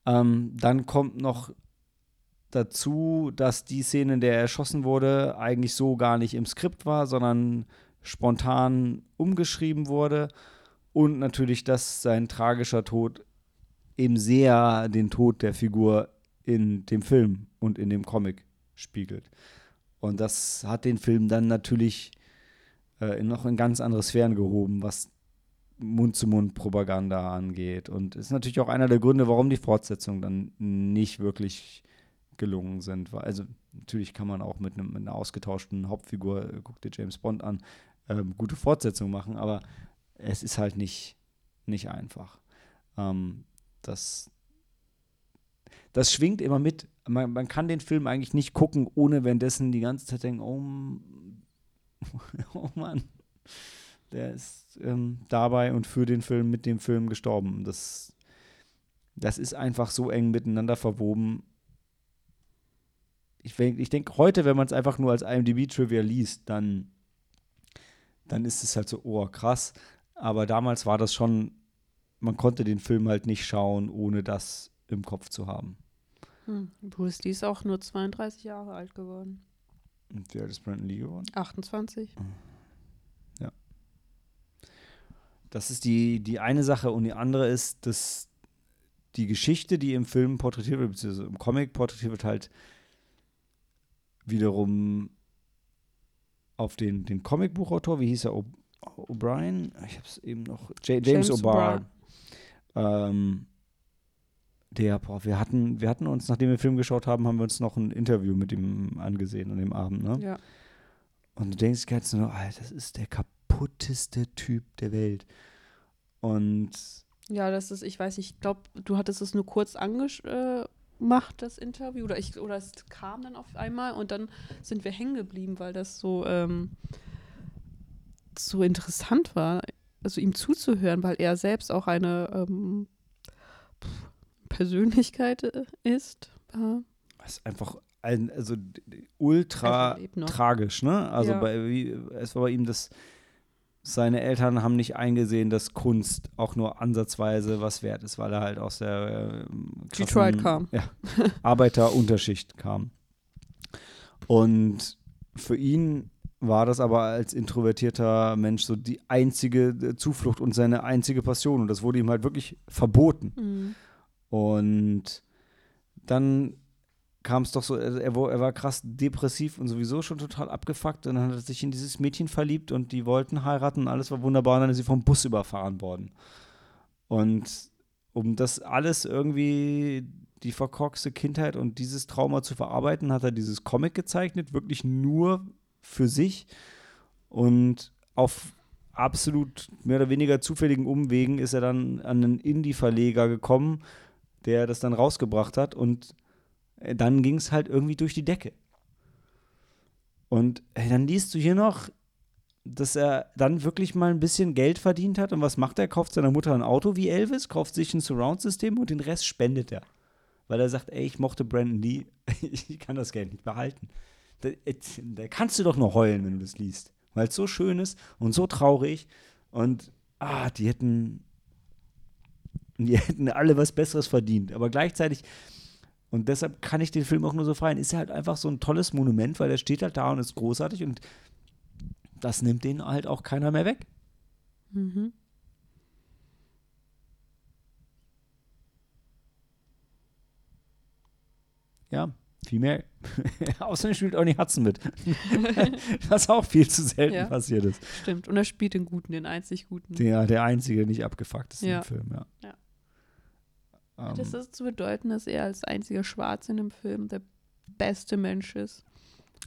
Ähm, dann kommt noch dazu, dass die Szene, in der er erschossen wurde, eigentlich so gar nicht im Skript war, sondern spontan umgeschrieben wurde. Und natürlich, dass sein tragischer Tod eben sehr den Tod der Figur in dem Film und in dem Comic spiegelt. Und das hat den Film dann natürlich äh, noch in ganz andere Sphären gehoben, was Mund-zu-Mund-Propaganda angeht. Und ist natürlich auch einer der Gründe, warum die Fortsetzungen dann nicht wirklich gelungen sind. Also natürlich kann man auch mit, einem, mit einer ausgetauschten Hauptfigur, äh, guck dir James Bond an, ähm, gute Fortsetzungen machen, aber es ist halt nicht, nicht einfach. Ähm, das, das schwingt immer mit. Man, man kann den Film eigentlich nicht gucken, ohne währenddessen die ganze Zeit denken, oh, <laughs> oh Mann, der ist ähm, dabei und für den Film mit dem Film gestorben. Das, das ist einfach so eng miteinander verwoben. Ich, ich denke, heute, wenn man es einfach nur als IMDb-Trivia liest, dann, dann ist es halt so, oh, krass. Aber damals war das schon, man konnte den Film halt nicht schauen, ohne das im Kopf zu haben. Hm. Bruce Lee ist auch nur 32 Jahre alt geworden. Und wie alt ist Brandon Lee geworden? 28. Ja. Das ist die, die eine Sache und die andere ist, dass die Geschichte, die im Film porträtiert wird, beziehungsweise im Comic porträtiert wird, halt wiederum auf den, den Comicbuchautor, wie hieß er, O'Brien? Ich habe es eben noch, J James, James O'Barr. Ähm, der, boah, wir hatten, wir hatten uns, nachdem wir den Film geschaut haben, haben wir uns noch ein Interview mit ihm angesehen an dem Abend, ne? Ja. Und du denkst jetzt nur, Alter, das ist der kaputteste Typ der Welt. Und ja, das ist, ich weiß nicht, ich glaube, du hattest es nur kurz angemacht, das Interview, oder ich, oder es kam dann auf einmal und dann sind wir hängen geblieben, weil das so, ähm, so interessant war, also ihm zuzuhören, weil er selbst auch eine ähm, Persönlichkeit äh, ist. Äh. Das ist einfach ein, also ultra tragisch, ne? Also ja. bei, wie, es war bei ihm das, seine Eltern haben nicht eingesehen, dass Kunst auch nur ansatzweise was wert ist, weil er halt aus der äh, Detroit kam. Ja, Arbeiterunterschicht kam. Und für ihn war das aber als introvertierter Mensch so die einzige äh, Zuflucht und seine einzige Passion. Und das wurde ihm halt wirklich verboten. Mhm. Und dann kam es doch so, er, er, war krass depressiv und sowieso schon total abgefuckt. Und dann hat er sich in dieses Mädchen verliebt und die wollten heiraten und alles war wunderbar. Und dann ist sie vom Bus überfahren worden. Und um das alles irgendwie die verkorkste Kindheit und dieses Trauma zu verarbeiten, hat er dieses Comic gezeichnet, wirklich nur für sich und auf absolut mehr oder weniger zufälligen Umwegen ist er dann an einen Indie-Verleger gekommen, der das dann rausgebracht hat und dann ging es halt irgendwie durch die Decke. Und dann liest du hier noch, dass er dann wirklich mal ein bisschen Geld verdient hat. Und was macht er? Kauft seiner Mutter ein Auto wie Elvis, kauft sich ein Surround-System und den Rest spendet er. Weil er sagt, ey, ich mochte Brandon Lee, <laughs> ich kann das Geld nicht behalten da, da kannst du doch nur heulen, wenn du das liest. Weil es so schön ist und so traurig. Und ah, die hätten, die hätten alle was Besseres verdient. Aber gleichzeitig, und deshalb kann ich den Film auch nur so feiern, ist er halt einfach so ein tolles Monument, weil er steht halt da und ist großartig und das nimmt den halt auch keiner mehr weg. Mhm. Ja, viel mehr. <laughs> Außerdem spielt Ernie Hudson mit. <laughs> Was auch viel zu selten ja, passiert ist. Stimmt. Und er spielt den Guten, den einzig Guten. Der, der einzige, nicht abgefuckt ist ja. im Film, ja. ja. Um, das ist zu bedeuten, dass er als einziger Schwarz in dem Film der beste Mensch ist.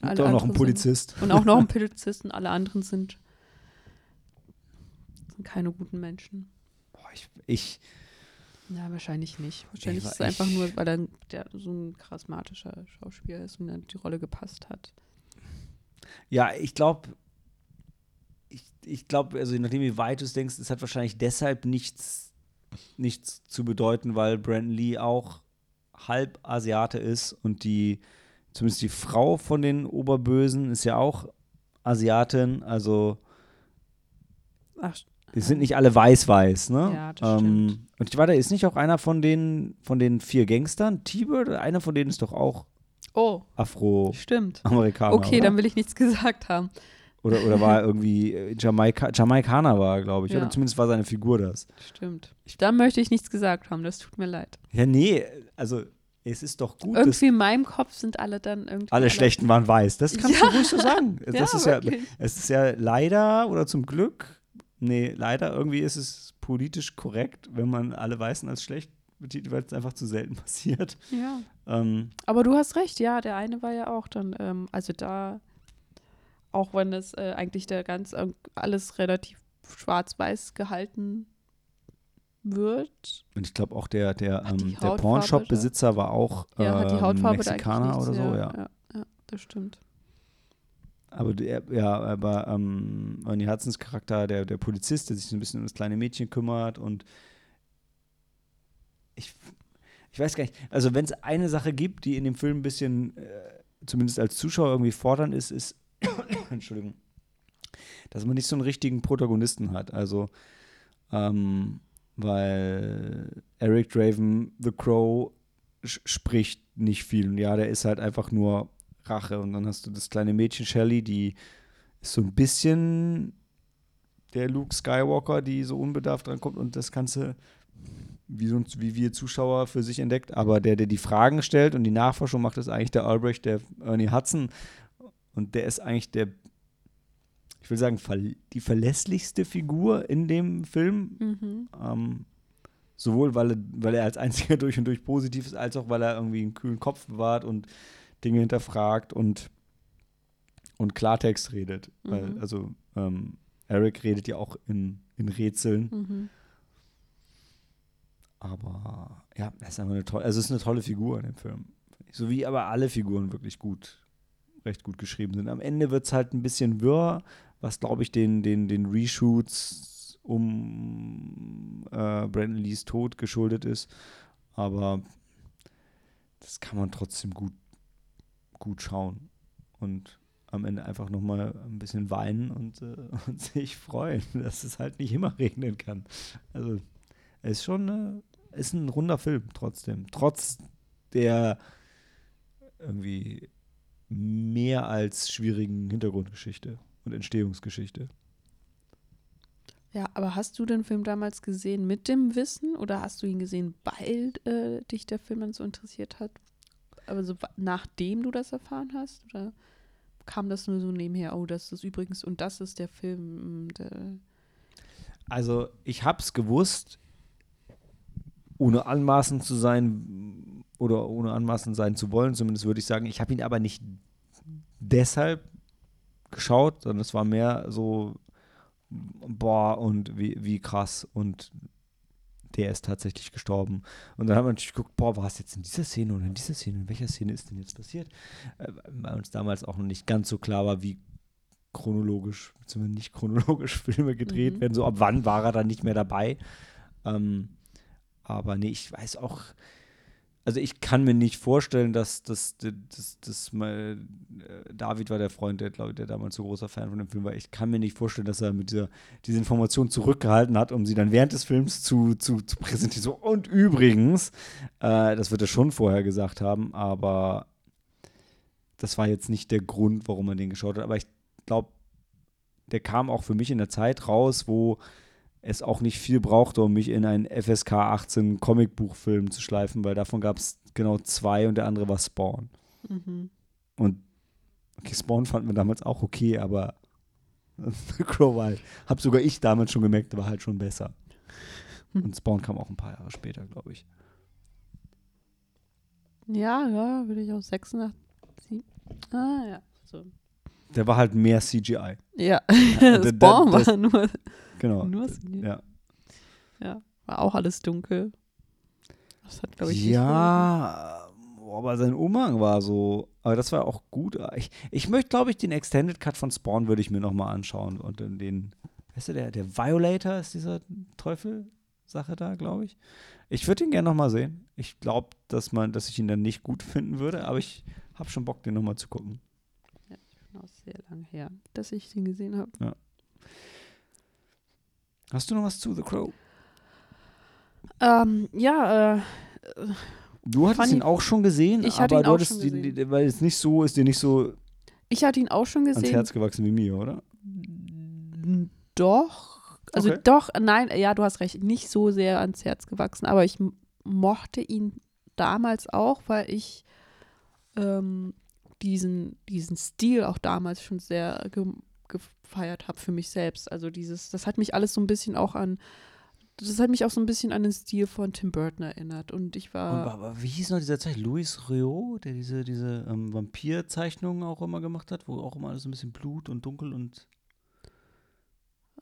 Und auch noch ein Polizist. Sind, und auch noch ein <laughs> Polizist und alle anderen sind, sind keine guten Menschen. Boah, ich, ich ja, wahrscheinlich nicht. Wahrscheinlich ist es einfach nur, weil er der, so ein charismatischer Schauspieler ist und dann die Rolle gepasst hat. Ja, ich glaube, ich, ich glaube, also nachdem wie weit du es denkst, es hat wahrscheinlich deshalb nichts, nichts zu bedeuten, weil Brandon Lee auch halb Asiate ist und die, zumindest die Frau von den Oberbösen ist ja auch Asiatin, also Ach, die sind nicht alle weiß-weiß, ne? Ja, das ähm, stimmt. Und ich warte, ist nicht auch einer von den, von den vier Gangstern, T-Bird, einer von denen ist doch auch oh, Afro-Amerikaner. Okay, oder? dann will ich nichts <laughs> gesagt haben. Oder, oder war er irgendwie äh, Jamaika Jamaikaner war, glaube ich. Ja. Oder zumindest war seine Figur das. Stimmt. Da möchte ich nichts gesagt haben, das tut mir leid. Ja, nee, also es ist doch gut, Irgendwie in meinem Kopf sind alle dann irgendwie. alle Schlechten waren weiß. Das kannst Ja. du ruhig so sagen. <laughs> Das Ja, ist ja, wirklich. es ist ja leider oder zum Glück, nee, leider irgendwie ist es politisch korrekt, wenn man alle Weißen als schlecht betitelt, weil es einfach zu selten <laughs> passiert. Ja. Ähm, Aber du hast recht, ja, der eine war ja auch dann, ähm, also da, auch wenn es äh, eigentlich der ganz äh, alles relativ schwarz-weiß gehalten wird. und ich glaube auch der, der, ähm, der Hautfarbe, Pawnshop-Besitzer war auch Ja, hat die ähm, Hautfarbe Mexikaner oder so, ja, ja. ja. Ja, das stimmt. Aber der, ja, aber ähm, Ernie Hudsons Charakter, der, der Polizist, der sich so ein bisschen um das kleine Mädchen kümmert und ich, ich weiß gar nicht, also wenn es eine Sache gibt, die in dem Film ein bisschen, äh, zumindest als Zuschauer irgendwie fordernd ist, ist, <coughs> Entschuldigung, dass man nicht so einen richtigen Protagonisten hat. Also, ähm, weil Eric Draven, The Crow, spricht nicht viel. Und ja, der ist halt einfach nur Rache. Und dann hast du das kleine Mädchen Shelly, die ist so ein bisschen der Luke Skywalker, die so unbedarft drankommt und das Ganze, wie, so, wie wir Zuschauer für sich entdeckt. Aber der, der die Fragen stellt und die Nachforschung macht, ist eigentlich der Albrecht, der Ernie Hudson. Und der ist eigentlich der, ich will sagen, die verlässlichste Figur in dem Film. Mhm. Ähm, sowohl, weil er, weil er als einziger <laughs> durch und durch positiv ist, als auch, weil er irgendwie einen kühlen Kopf bewahrt und Dinge hinterfragt und, und Klartext redet. Weil, Mhm. also, ähm, Eric redet ja auch in, in Rätseln. Mhm. Aber ja, es ist einfach eine tolle, also es ist eine tolle Figur in dem Film. So wie aber alle Figuren wirklich gut, recht gut geschrieben sind. Am Ende wird es halt ein bisschen wirr, was glaube ich den, den, den Reshoots um äh, Brandon Lees Tod geschuldet ist. Aber das kann man trotzdem gut, gut schauen. Und am Ende einfach nochmal ein bisschen weinen und, äh, <laughs> und sich freuen, <laughs> dass es halt nicht immer regnen kann. Also es ist schon äh, ist ein runder Film trotzdem. Trotz der irgendwie mehr als schwierigen Hintergrundgeschichte und Entstehungsgeschichte. Ja, aber hast du den Film damals gesehen mit dem Wissen oder hast du ihn gesehen, weil äh, dich der Film dann so interessiert hat? Aber so wa- nachdem du das erfahren hast? Oder kam das nur so nebenher? Oh, das ist übrigens und das ist der Film. mm, Der, Also ich habe es gewusst, ohne anmaßend zu sein oder ohne anmaßend sein zu wollen, zumindest würde ich sagen, ich habe ihn aber nicht deshalb geschaut, sondern es war mehr so, boah, und wie, wie krass und der ist tatsächlich gestorben. Und dann haben wir natürlich geguckt, boah, war es jetzt in dieser Szene oder in dieser Szene? In welcher Szene ist denn jetzt passiert? Äh, weil uns damals auch noch nicht ganz so klar war, wie chronologisch, beziehungsweise nicht chronologisch <laughs> Filme gedreht Mhm. werden. So ab wann war er dann nicht mehr dabei? Ähm, aber nee, ich weiß auch, also ich kann mir nicht vorstellen, dass das, das, das mal, äh, David war der Freund, der, glaube ich, der damals so großer Fan von dem Film war. Ich kann mir nicht vorstellen, dass er mit dieser diese Information zurückgehalten hat, um sie dann während des Films zu, zu, zu präsentieren. So, und übrigens, äh, das wird er schon vorher gesagt haben, aber das war jetzt nicht der Grund, warum man den geschaut hat. Aber ich glaube, der kam auch für mich in der Zeit raus, wo es auch nicht viel brauchte, um mich in einen FSK 18 Comicbuchfilm zu schleifen, weil davon gab es genau zwei und der andere war Spawn. mhm. Und okay, Spawn fanden wir damals auch okay, aber <laughs> Crow war halt, hab sogar ich damals schon gemerkt, war halt schon besser. Und Spawn kam auch ein paar Jahre später, glaube ich. Ja, ja, würde ich auch 86. Ah, ja. So. Der war halt mehr CGI. Ja, <laughs> das Spawn das- war nur, Genau. nur CGI. Ja. ja. War auch alles dunkel. Das hat, glaube ich, Ja, aber sein Umhang war so, aber das war auch gut. Ich, ich möchte, glaube ich, den Extended Cut von Spawn würde ich mir nochmal anschauen und dann den, weißt du, der, der Violator ist dieser Teufel-Sache da, glaube ich. Ich würde ihn gerne nochmal sehen. Ich glaube, dass man, dass ich ihn dann nicht gut <laughs> finden würde, aber ich habe schon Bock, den nochmal zu gucken. schon auch sehr lange her, dass ich den gesehen habe. Hast du noch was zu The Crow? Ähm, ja, äh, Du hattest ihn auch schon gesehen, Ich hatte aber ihn du auch hattest schon die- gesehen. die- weil es nicht so ist dir nicht so ich hatte ihn auch schon ans gesehen. Herz gewachsen wie mir, oder? doch. Also Okay. doch, nein, ja, du hast recht, nicht so sehr ans Herz gewachsen, aber ich m- mochte ihn damals auch, weil ich ähm, diesen, diesen Stil auch damals schon sehr ge gefeiert habe für mich selbst. Also dieses, das hat mich alles so ein bisschen auch an, das hat mich auch so ein bisschen an den Stil von Tim Burton erinnert. Und ich Und, war, aber wie hieß noch dieser Zeichner? Louis Rio, der diese, diese ähm, Vampir-Zeichnungen auch immer gemacht hat, wo auch immer alles so ein bisschen Blut und dunkel und.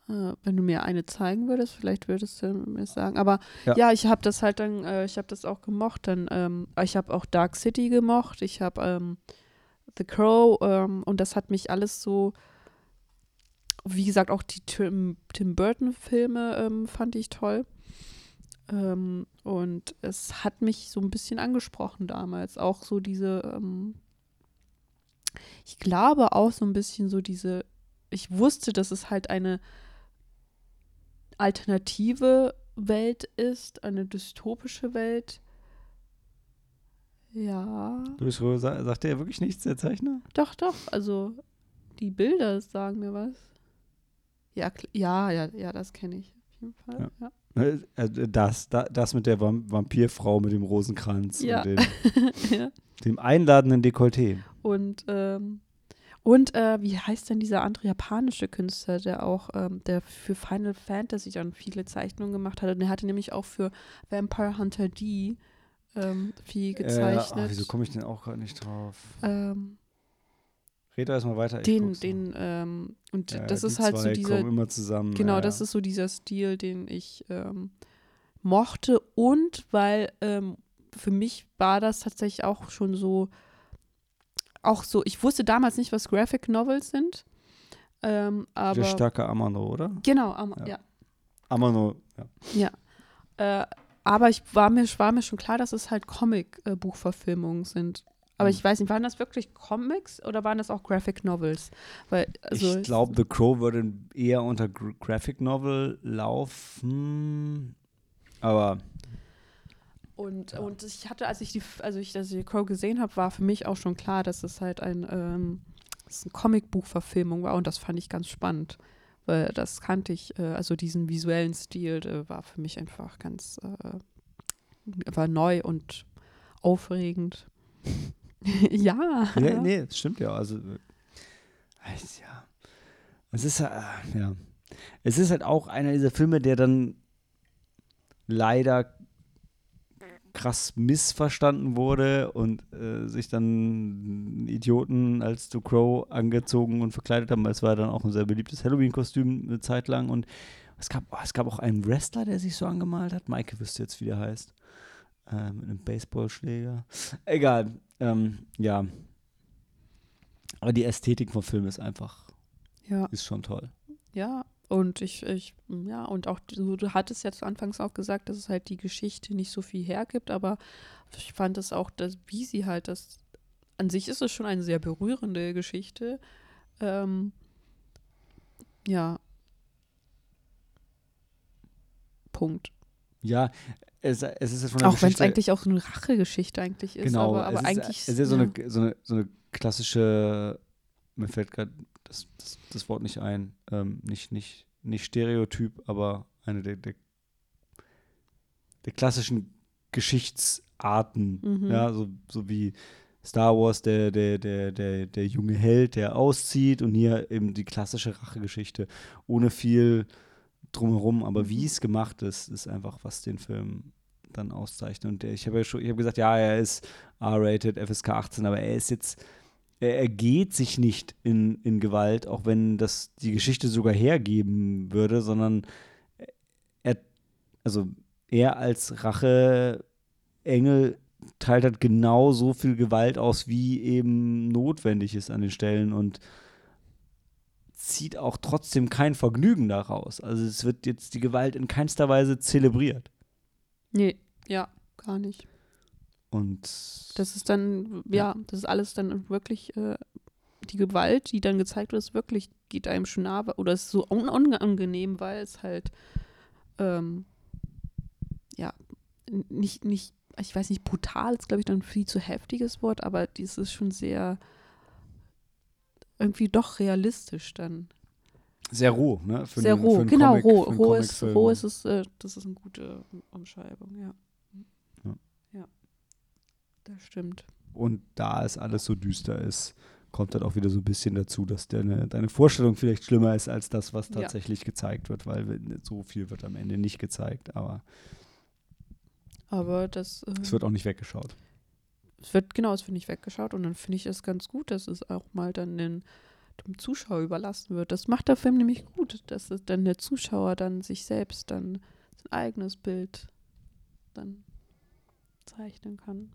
äh, wenn du mir eine zeigen würdest, vielleicht würdest du mir sagen. Aber Ja. ja, ich habe das halt dann, äh, ich habe das auch gemocht. Dann, ähm, ich habe auch Dark City gemocht. Ich habe ähm, The Crow ähm, und das hat mich alles so, wie gesagt, auch die Tim, Tim Burton-Filme ähm, fand ich toll. Ähm, und es hat mich so ein bisschen angesprochen damals. Auch so diese, ähm, ich glaube auch so ein bisschen so diese, ich wusste, dass es halt eine alternative Welt ist, eine dystopische Welt. Ja, Louis sa sagt der wirklich nichts, der Zeichner? doch, doch. Also die Bilder sagen mir was. Ja, ja, ja, ja, das kenne ich auf jeden Fall. Ja. Ja. Ne, äh, Das, da, das mit der Vamp Vampirfrau mit dem Rosenkranz Ja. und dem, <laughs> dem einladenden Dekolleté. Und, ähm, und äh, wie heißt denn dieser andere japanische Künstler, der auch, ähm, der für Final Fantasy dann viele Zeichnungen gemacht hat? Und der hatte nämlich auch für Vampire Hunter D ähm, viel Äh, gezeichnet. ach, wieso komme ich denn auch gerade nicht drauf? ähm, Red erstmal weiter. den, den, ähm, und Ja, das ist halt so zwei diese, kommen immer zusammen. genau, ja, das ja. ist so dieser Stil, den ich ähm, mochte und weil ähm, für mich war das tatsächlich auch schon so, auch so, ich wusste damals nicht, was Graphic Novels sind, ähm, aber Der starke Amano, oder? genau, am, Ja. ja. Amano, ja. Äh, aber ich war mir, war mir schon klar, dass es halt Comic-Buchverfilmungen sind. Aber Hm. ich weiß nicht, waren das wirklich Comics oder waren das auch Graphic Novels? Weil, also, ich glaube, The Crow würde eher unter Gr Graphic Novel laufen. Aber Und, und ich hatte, als ich die, also ich, als ich die Crow gesehen habe, war für mich auch schon klar, dass es halt ein, ähm, es eine Comicbuchverfilmung war und das fand ich ganz spannend. Weil das kannte ich, äh, also diesen visuellen Stil äh, war für mich einfach ganz, äh, war neu und aufregend. <laughs> ja. nee, nee, das stimmt ja. Also, äh, es- ja. Es ist, äh, ja. Es ist halt auch einer dieser Filme, der dann leider krass missverstanden wurde und äh, sich dann Idioten als The Crow angezogen und verkleidet haben. Es war dann auch ein sehr beliebtes Halloween-Kostüm eine Zeit lang und es gab, oh, es gab auch einen Wrestler, der sich so angemalt hat. Maike wüsste jetzt, wie der heißt. Äh, mit einem Baseballschläger. Egal. Ähm, ja. Aber die Ästhetik vom Film ist einfach, ja. ist schon toll. Ja, und ich, ich, ja, und auch du, du hattest ja zu Anfangs auch gesagt, dass es halt die Geschichte nicht so viel hergibt, aber ich fand es auch, dass, wie sie halt das, an sich ist es schon eine sehr berührende Geschichte. Ähm, ja. Punkt. Ja, es, es ist von Auch wenn es eigentlich auch so eine Rachegeschichte eigentlich ist, Genau, aber, aber es ist, eigentlich. Es ist so, ja. eine, so, eine, so eine klassische, mir fällt gerade das, das, das Wort nicht ein, ähm, nicht, nicht, nicht Stereotyp, aber eine der, der, der klassischen Geschichtsarten, Mhm. ja, so, so wie Star Wars, der, der, der, der, der junge Held, der auszieht und hier eben die klassische Rachegeschichte, ohne viel drumherum, aber wie Mhm. es gemacht ist, ist einfach, was den Film dann auszeichnet. Und ich habe ja schon, ich habe gesagt, ja, er ist R-rated, FSK 18, aber er ist jetzt, er ergeht sich nicht in, in Gewalt, auch wenn das die Geschichte sogar hergeben würde, sondern er, also er als Racheengel teilt halt genau so viel Gewalt aus, wie eben notwendig ist an den Stellen und zieht auch trotzdem kein Vergnügen daraus. Also es wird jetzt die Gewalt in keinster Weise zelebriert. Nee, ja, gar nicht. Und Das ist dann, ja, das ist alles dann wirklich, äh, die Gewalt, die dann gezeigt wird, ist wirklich, geht einem schon nah, oder ist so un unangenehm, weil es halt, ähm, ja, nicht, nicht, ich weiß nicht, brutal ist, glaube ich, dann ein viel zu heftiges Wort, aber dies ist schon sehr, irgendwie doch realistisch dann. Sehr roh, ne? Für Sehr einen- roh, genau, Comic- roh. Roh ist, roh ist es, äh, das ist eine gute Umschreibung, ja. Ja. Ja. Das stimmt. Und da es alles so düster ist, kommt dann auch wieder so ein bisschen dazu, dass deine, deine Vorstellung vielleicht schlimmer ist als das, was Ja. tatsächlich gezeigt wird, weil so viel wird am Ende nicht gezeigt, aber Aber das. Äh, es wird auch nicht weggeschaut. Es wird, genau, es wird nicht weggeschaut und dann finde ich es ganz gut, dass es auch mal dann den, dem Zuschauer überlassen wird. Das macht der Film nämlich gut, dass es dann der Zuschauer dann sich selbst dann sein eigenes Bild dann zeichnen kann.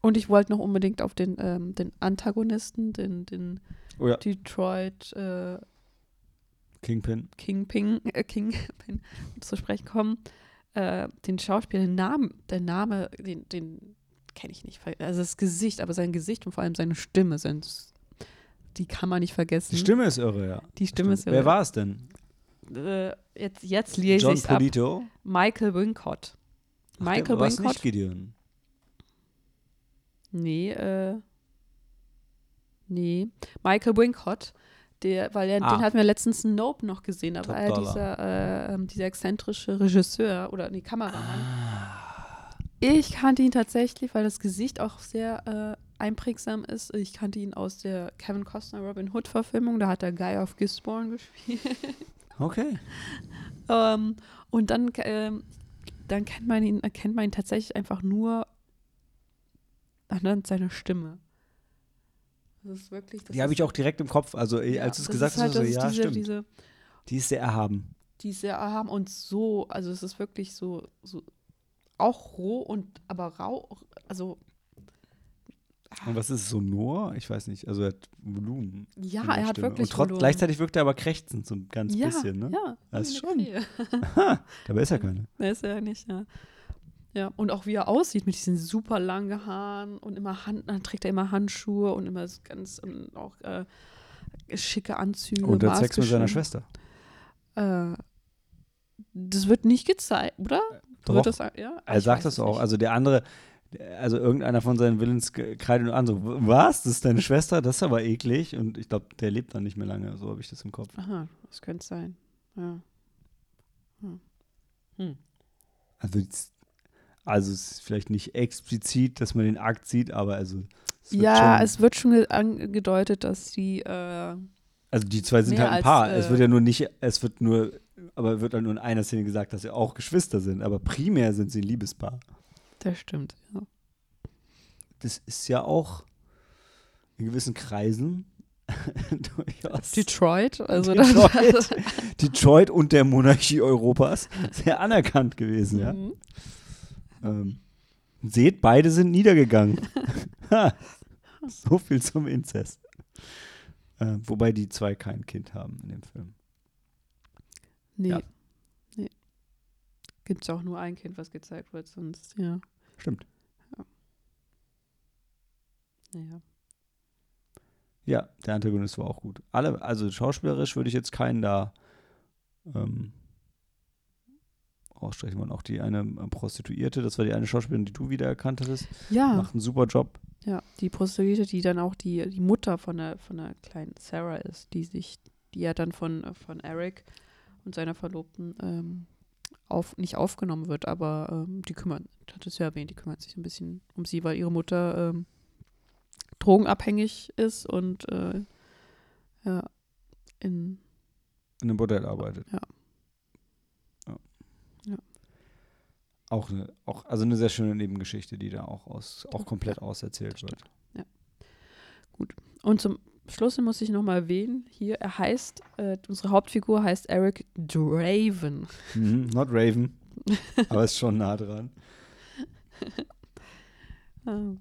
Und ich wollte noch unbedingt auf den, ähm, den Antagonisten, den, den Oh ja. Detroit äh, Kingpin. Kingpin, äh, Kingpin <laughs> zu sprechen kommen. Äh, den Schauspieler, den Namen, der Name, den, den kenne ich nicht. Also das Gesicht, aber sein Gesicht und vor allem seine Stimme sind, die kann man nicht vergessen. Die Stimme ist irre, ja. Die Stimme ist Wer irre. war es denn? Äh, jetzt, jetzt lese ich ab. Michael Wincott. Ach, der Michael war's Wincott. nicht Gideon. Nee, äh. Nee. Michael Wincott, der, weil er, Ah. den hatten wir letztens in Nope noch gesehen, da war er dieser, äh, dieser exzentrische Regisseur oder nee, Kameramann. Ah. Ich kannte ihn tatsächlich, weil das Gesicht auch sehr äh, einprägsam ist. Ich kannte ihn aus der Kevin Costner Robin Hood Verfilmung, da hat er Guy of Gisborne gespielt. Okay. ähm, und dann, ähm, dann kennt man ihn, erkennt man ihn tatsächlich einfach nur anhand seiner Stimme. Das ist wirklich. Das Die habe ist- ich auch direkt im Kopf. Also, eh, ja, als du es gesagt ist halt, hast, so, ist ja, diese, stimmt. Diese, die ist sehr erhaben. die sehr haben und so, also es ist wirklich so, so auch roh und aber rau, also Und was ist sonor? Ich weiß nicht. Also, er hat Volumen. ja, er hat Stimme. wirklich Und trotz, Volumen. gleichzeitig wirkt er aber krächzend, so ein ganz ja, bisschen, ne? Ja, Das ist schon. <laughs> Dabei ist er keine. <laughs> Ne, ist er ja nicht, ja. Ja, und auch wie er aussieht mit diesen super langen Haaren und immer Hand, dann trägt er immer Handschuhe und immer ganz und auch äh, schicke Anzüge. Und er Sex mit seiner. Schwester. Äh, das wird nicht gezeigt, oder? Doch. Wird das, ja? Er Ich sagt das auch. nicht. Also der andere, also irgendeiner von seinen Villains ge- kreidet ihn an, so, was? Das ist deine Schwester? Das ist aber eklig. Und ich glaube, der lebt dann nicht mehr lange. So habe ich das im Kopf. Aha, das könnte sein. Ja. Hm. Hm. Also, also es ist vielleicht nicht explizit, dass man den Akt sieht, aber also es Ja, es wird schon ge- angedeutet, dass die äh, also die zwei sind halt ein als, Paar. äh, es wird ja nur nicht, es wird nur, aber wird halt nur in einer Szene gesagt, dass sie auch Geschwister sind. Aber primär sind sie ein Liebespaar. das stimmt. Ja. Das ist ja auch in gewissen Kreisen <laughs> durchaus Detroit, also Detroit. das, <laughs> Detroit und der Monarchie Europas sehr anerkannt gewesen, ja. Mhm. Ähm, seht, beide sind niedergegangen. So viel zum Inzest. Äh, wobei die zwei kein Kind haben in dem Film. Nee. Ja. nee. Gibt es auch nur ein Kind, was gezeigt wird, sonst, ja. Stimmt. Naja. Ja, der Antagonist war auch gut. Alle, also schauspielerisch würde ich jetzt keinen da ähm, rausstreichen wollen. Auch die eine äh, Prostituierte, das war die eine Schauspielerin, die du wiedererkannt hattest, Ja, macht einen super Job. ja, die Prostituierte, die dann auch die, die Mutter von der, von der kleinen Sarah ist, die sich, die ja dann von, von Eric und seiner Verlobten ähm, auf, nicht aufgenommen wird, aber ähm, die kümmern, ich hatte es ja erwähnt, die kümmert sich ein bisschen um sie, weil ihre Mutter ähm, drogenabhängig ist und äh, ja, in in einem Bordell arbeitet. Ja. Ja. Ja. Auch eine, auch, also eine sehr schöne Nebengeschichte, die da auch aus, auch komplett auserzählt das wird. Und zum Schluss muss ich nochmal erwähnen, hier, er heißt, äh, unsere Hauptfigur heißt Eric Draven. Mhm, not Raven, <laughs> aber ist schon nah dran. Ah,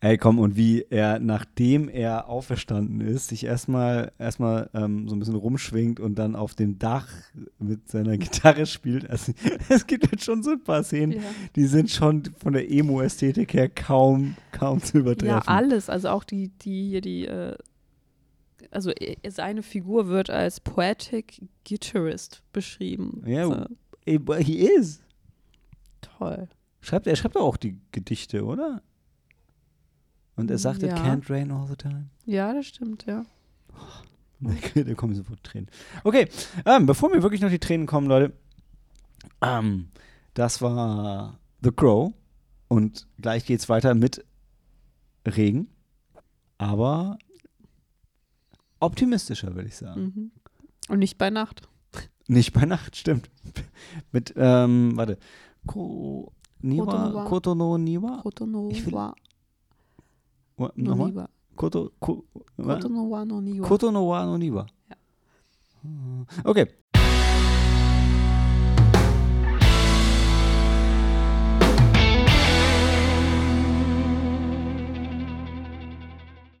Ey, komm, und wie er, nachdem er auferstanden ist, sich erstmal erstmal ähm, so ein bisschen rumschwingt und dann auf dem Dach mit seiner <laughs> Gitarre spielt. Also, <laughs> es gibt jetzt schon so ein paar Szenen, ja. die sind schon von der Emo-Ästhetik her kaum, kaum zu übertreffen. ja, alles, also auch die, die hier, die, äh, also äh, seine Figur wird als Poetic Guitarist beschrieben. Ja, so, he is. toll. Schreibt, er schreibt auch die Gedichte, oder? Und er sagt, Ja. it can't rain all the time. Ja, das stimmt, ja. <laughs> da kommen sofort Tränen. Okay, ähm, bevor mir wirklich noch die Tränen kommen, Leute, ähm, das war The Crow und gleich geht's weiter mit Regen, aber optimistischer, würde ich sagen. Mhm. Und nicht bei Nacht. Nicht bei Nacht, stimmt. <laughs> mit, ähm, warte, Ko Niwa. Kotono Niwa? Kotono Ich no Nochmal? Koto, Ko, wa? Kotono wa no niwa. Koto no wa no Niwa. Ja. Okay.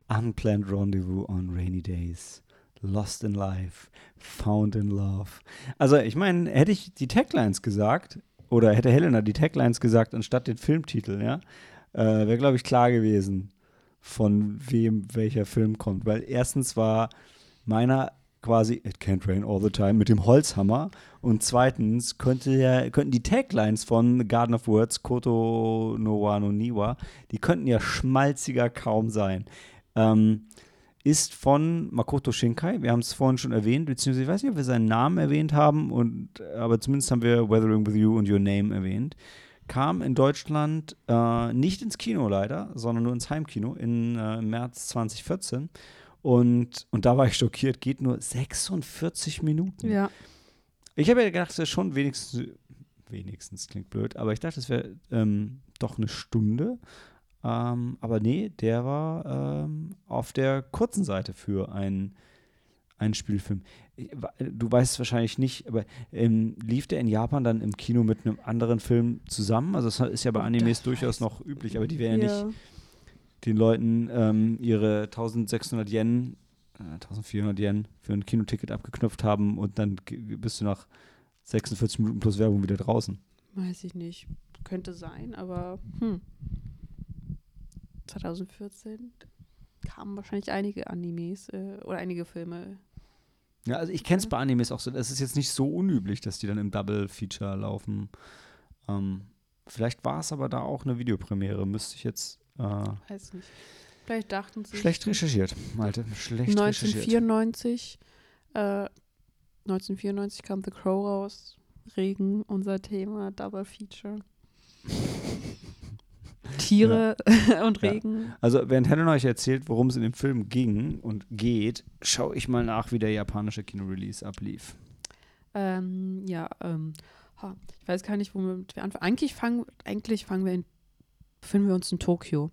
Unplanned rendezvous on rainy days. Lost in life. Found in love. Also, ich meine, hätte ich die Taglines gesagt, oder hätte Helena die Taglines gesagt, anstatt den Filmtitel, ja, äh, wäre, glaube ich, klar gewesen, von wem welcher Film kommt. Weil erstens war meiner quasi It can't rain all the time mit dem Holzhammer und zweitens könnte ja, könnten die Taglines von The Garden of Words, Koto no wa no Niwa, die könnten ja schmalziger kaum sein. Ähm, ist von Makoto Shinkai, wir haben es vorhin schon erwähnt, beziehungsweise ich weiß nicht, ob wir seinen Namen erwähnt haben, und, aber zumindest haben wir Weathering with You und Your Name erwähnt. Kam in Deutschland äh, nicht ins Kino leider, sondern nur ins Heimkino in, äh, im März 2014. Und, und da war ich schockiert, geht nur 46 Minuten. Ja. Ich habe ja gedacht, es wäre schon wenigstens, wenigstens klingt blöd, aber ich dachte, es wäre ähm, doch eine Stunde. Ähm, aber nee, der war ähm, auf der kurzen Seite für einen, einen Spielfilm. Du weißt es wahrscheinlich nicht, aber ähm, lief der in Japan dann im Kino mit einem anderen Film zusammen? Also das ist ja bei Animes durchaus noch üblich, aber die werden ja nicht Ja. den Leuten ähm, ihre 1600 Yen, äh, 1400 Yen für ein Kinoticket abgeknüpft haben und dann bist du nach 46 Minuten plus Werbung wieder draußen. Weiß ich nicht. Könnte sein, aber hm. 2014 kamen wahrscheinlich einige Animes äh, oder einige Filme. Ja, also ich kenne es bei Animes auch so. Es ist jetzt nicht so unüblich, dass die dann im Double-Feature laufen. Ähm, vielleicht war es aber da auch eine Videopremiere. Müsste ich jetzt äh, Weiß nicht. Vielleicht dachten sie. schlecht recherchiert, Malte. Schlecht recherchiert. 1994, äh, 1994 kam The Crow raus. Regen, unser Thema, Double Feature. Tiere <laughs> und Ja. Regen. Also, während Helena euch erzählt, worum es in dem Film ging und geht, schaue ich mal nach, wie der japanische Kinorelease ablief. Ähm, ja, ähm, ich weiß gar nicht, womit wir anfangen. Eigentlich fangen, eigentlich fangen wir in, befinden wir uns in Tokio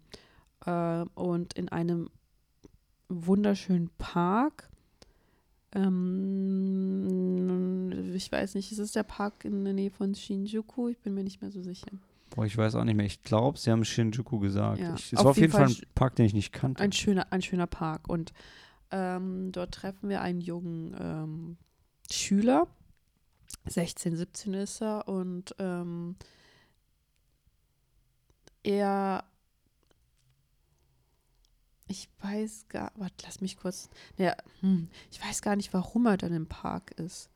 äh, und in einem wunderschönen Park. Ähm, ich weiß nicht, ist es der Park in der Nähe von Shinjuku? Ich bin mir nicht mehr so sicher. Boah, ich weiß auch nicht mehr. Ich glaube, sie haben Shinjuku gesagt. Ja, Ich, es auf war auf jeden Fall Fall ein Park, den ich nicht kannte. Ein schöner, ein schöner Park. Und ähm, dort treffen wir einen jungen ähm, Schüler. 16, 17 ist er. Und ähm, er. Ich weiß gar. Warte, lass mich kurz. Ja, hm, ich weiß gar nicht, warum er dann im Park ist.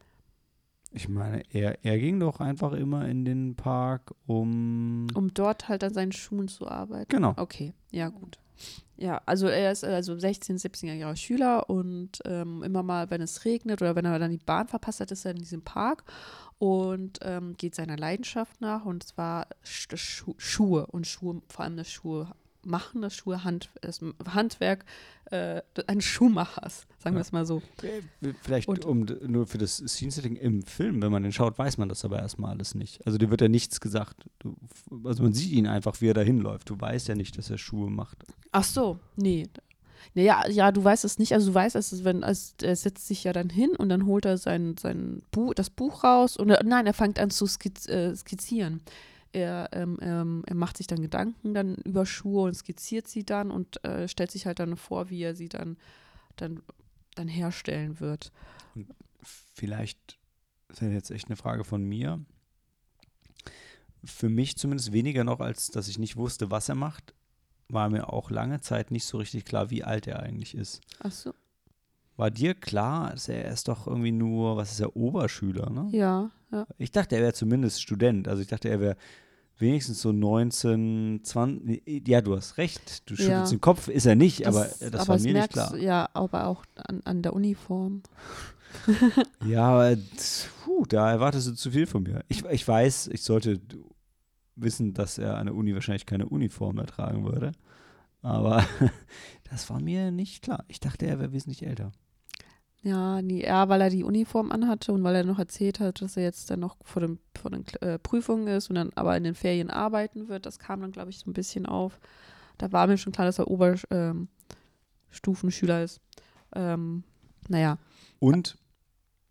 Ich meine, er, er ging doch einfach immer in den Park, um. Um dort halt an seinen Schuhen zu arbeiten. Genau. Okay, ja, gut. Ja, also er ist also 16, 17-jähriger Schüler und ähm, immer mal, wenn es regnet oder wenn er dann die Bahn verpasst hat, ist er in diesem Park und ähm, geht seiner Leidenschaft nach und zwar Sch Schu Schuhe und Schuhe, vor allem das Schuhe machen, das Schuhe Hand, das Handwerk äh, eines Schuhmachers, sagen wir Ja. es mal so. Vielleicht Und- um nur für das Scene-Setting im Film, wenn man den schaut, weiß man das aber erstmal alles nicht. Also dir wird ja nichts gesagt. Du, also man sieht ihn einfach, wie er da hinläuft. Du weißt ja nicht, dass er Schuhe macht. Ach so, nee. Naja, ja, du weißt es nicht. Also du weißt, es wenn es, er setzt sich ja dann hin und dann holt er sein, sein Buch, das Buch raus und er, nein, er fängt an zu skiz, äh, skizzieren. Er, ähm, ähm, er macht sich dann Gedanken dann über Schuhe und skizziert sie dann und äh, stellt sich halt dann vor, wie er sie dann, dann, dann herstellen wird. Vielleicht ist das jetzt echt eine Frage von mir. Für mich zumindest weniger noch, als dass ich nicht wusste, was er macht, war mir auch lange Zeit nicht so richtig klar, wie alt er eigentlich ist. Ach so. War dir klar, dass er ist doch irgendwie nur, was ist er, Oberschüler, ne? Ja, ja. Ich dachte, er wäre zumindest Student. Also ich dachte, er wäre wenigstens so 19, 20, ja, du hast recht, du Ja. schüttelst den Kopf, ist er nicht, Das- aber das aber war mir nicht merkst klar. du Ja, aber auch an, an der Uniform. <laughs> Ja, aber puh, da erwartest du zu viel von mir. Ich, ich weiß, ich sollte wissen, dass er an der Uni wahrscheinlich keine Uniform mehr tragen würde. Aber <laughs> das war mir nicht klar. Ich dachte, er wäre wesentlich älter. Ja, nee, ja, weil er die Uniform anhatte und weil er noch erzählt hat, dass er jetzt dann noch vor, dem, vor den äh, Prüfungen ist und dann aber in den Ferien arbeiten wird. Das kam dann, glaube ich, so ein bisschen auf. Da war mir schon klar, dass er Oberstufenschüler ähm, ist. Ähm, naja, Und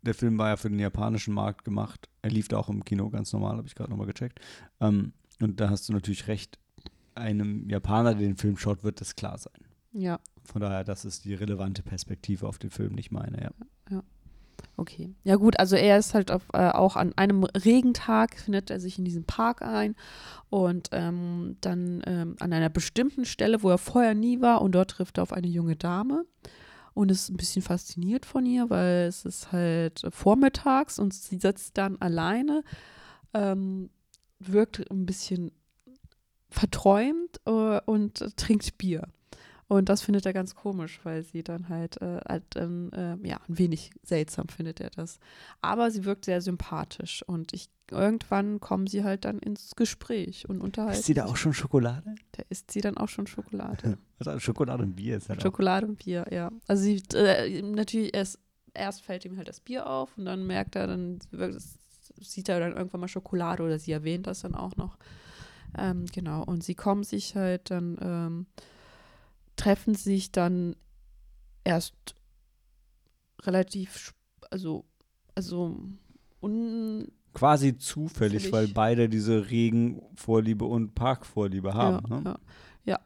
der Film war ja für den japanischen Markt gemacht. Er lief da auch im Kino ganz normal, habe ich gerade nochmal gecheckt. Ähm, und da hast du natürlich recht. Einem Japaner, der den Film schaut, wird das klar sein. Ja, Von daher, das ist die relevante Perspektive auf den Film, nicht meine. Ja. okay. Ja gut, also er ist halt auf, äh, auch an einem Regentag, findet er sich in diesem Park ein und ähm, dann ähm, an einer bestimmten Stelle, wo er vorher nie war und dort trifft er auf eine junge Dame und ist ein bisschen fasziniert von ihr, weil es ist halt vormittags und sie sitzt dann alleine, ähm, wirkt ein bisschen verträumt äh, und trinkt Bier. Und das findet er ganz komisch, weil sie dann halt, äh, halt ähm, äh, ja, ein wenig seltsam findet er das. Aber sie wirkt sehr sympathisch und ich, irgendwann kommen sie halt dann ins Gespräch und unterhalten. Ist sie da auch schon Schokolade? Da isst sie dann auch schon Schokolade. <laughs> Also Schokolade und Bier ist halt auch. Schokolade und Bier, ja. Also sie, äh, natürlich erst, erst fällt ihm halt das Bier auf und dann merkt er, dann sieht er dann irgendwann mal Schokolade oder sie erwähnt das dann auch noch. Ähm, genau, und sie kommen sich halt dann, ähm, treffen sich dann erst relativ, also, also un, Quasi zufällig, Zufällig. weil beide diese Regenvorliebe und Parkvorliebe haben. ja, ne? ja, ja,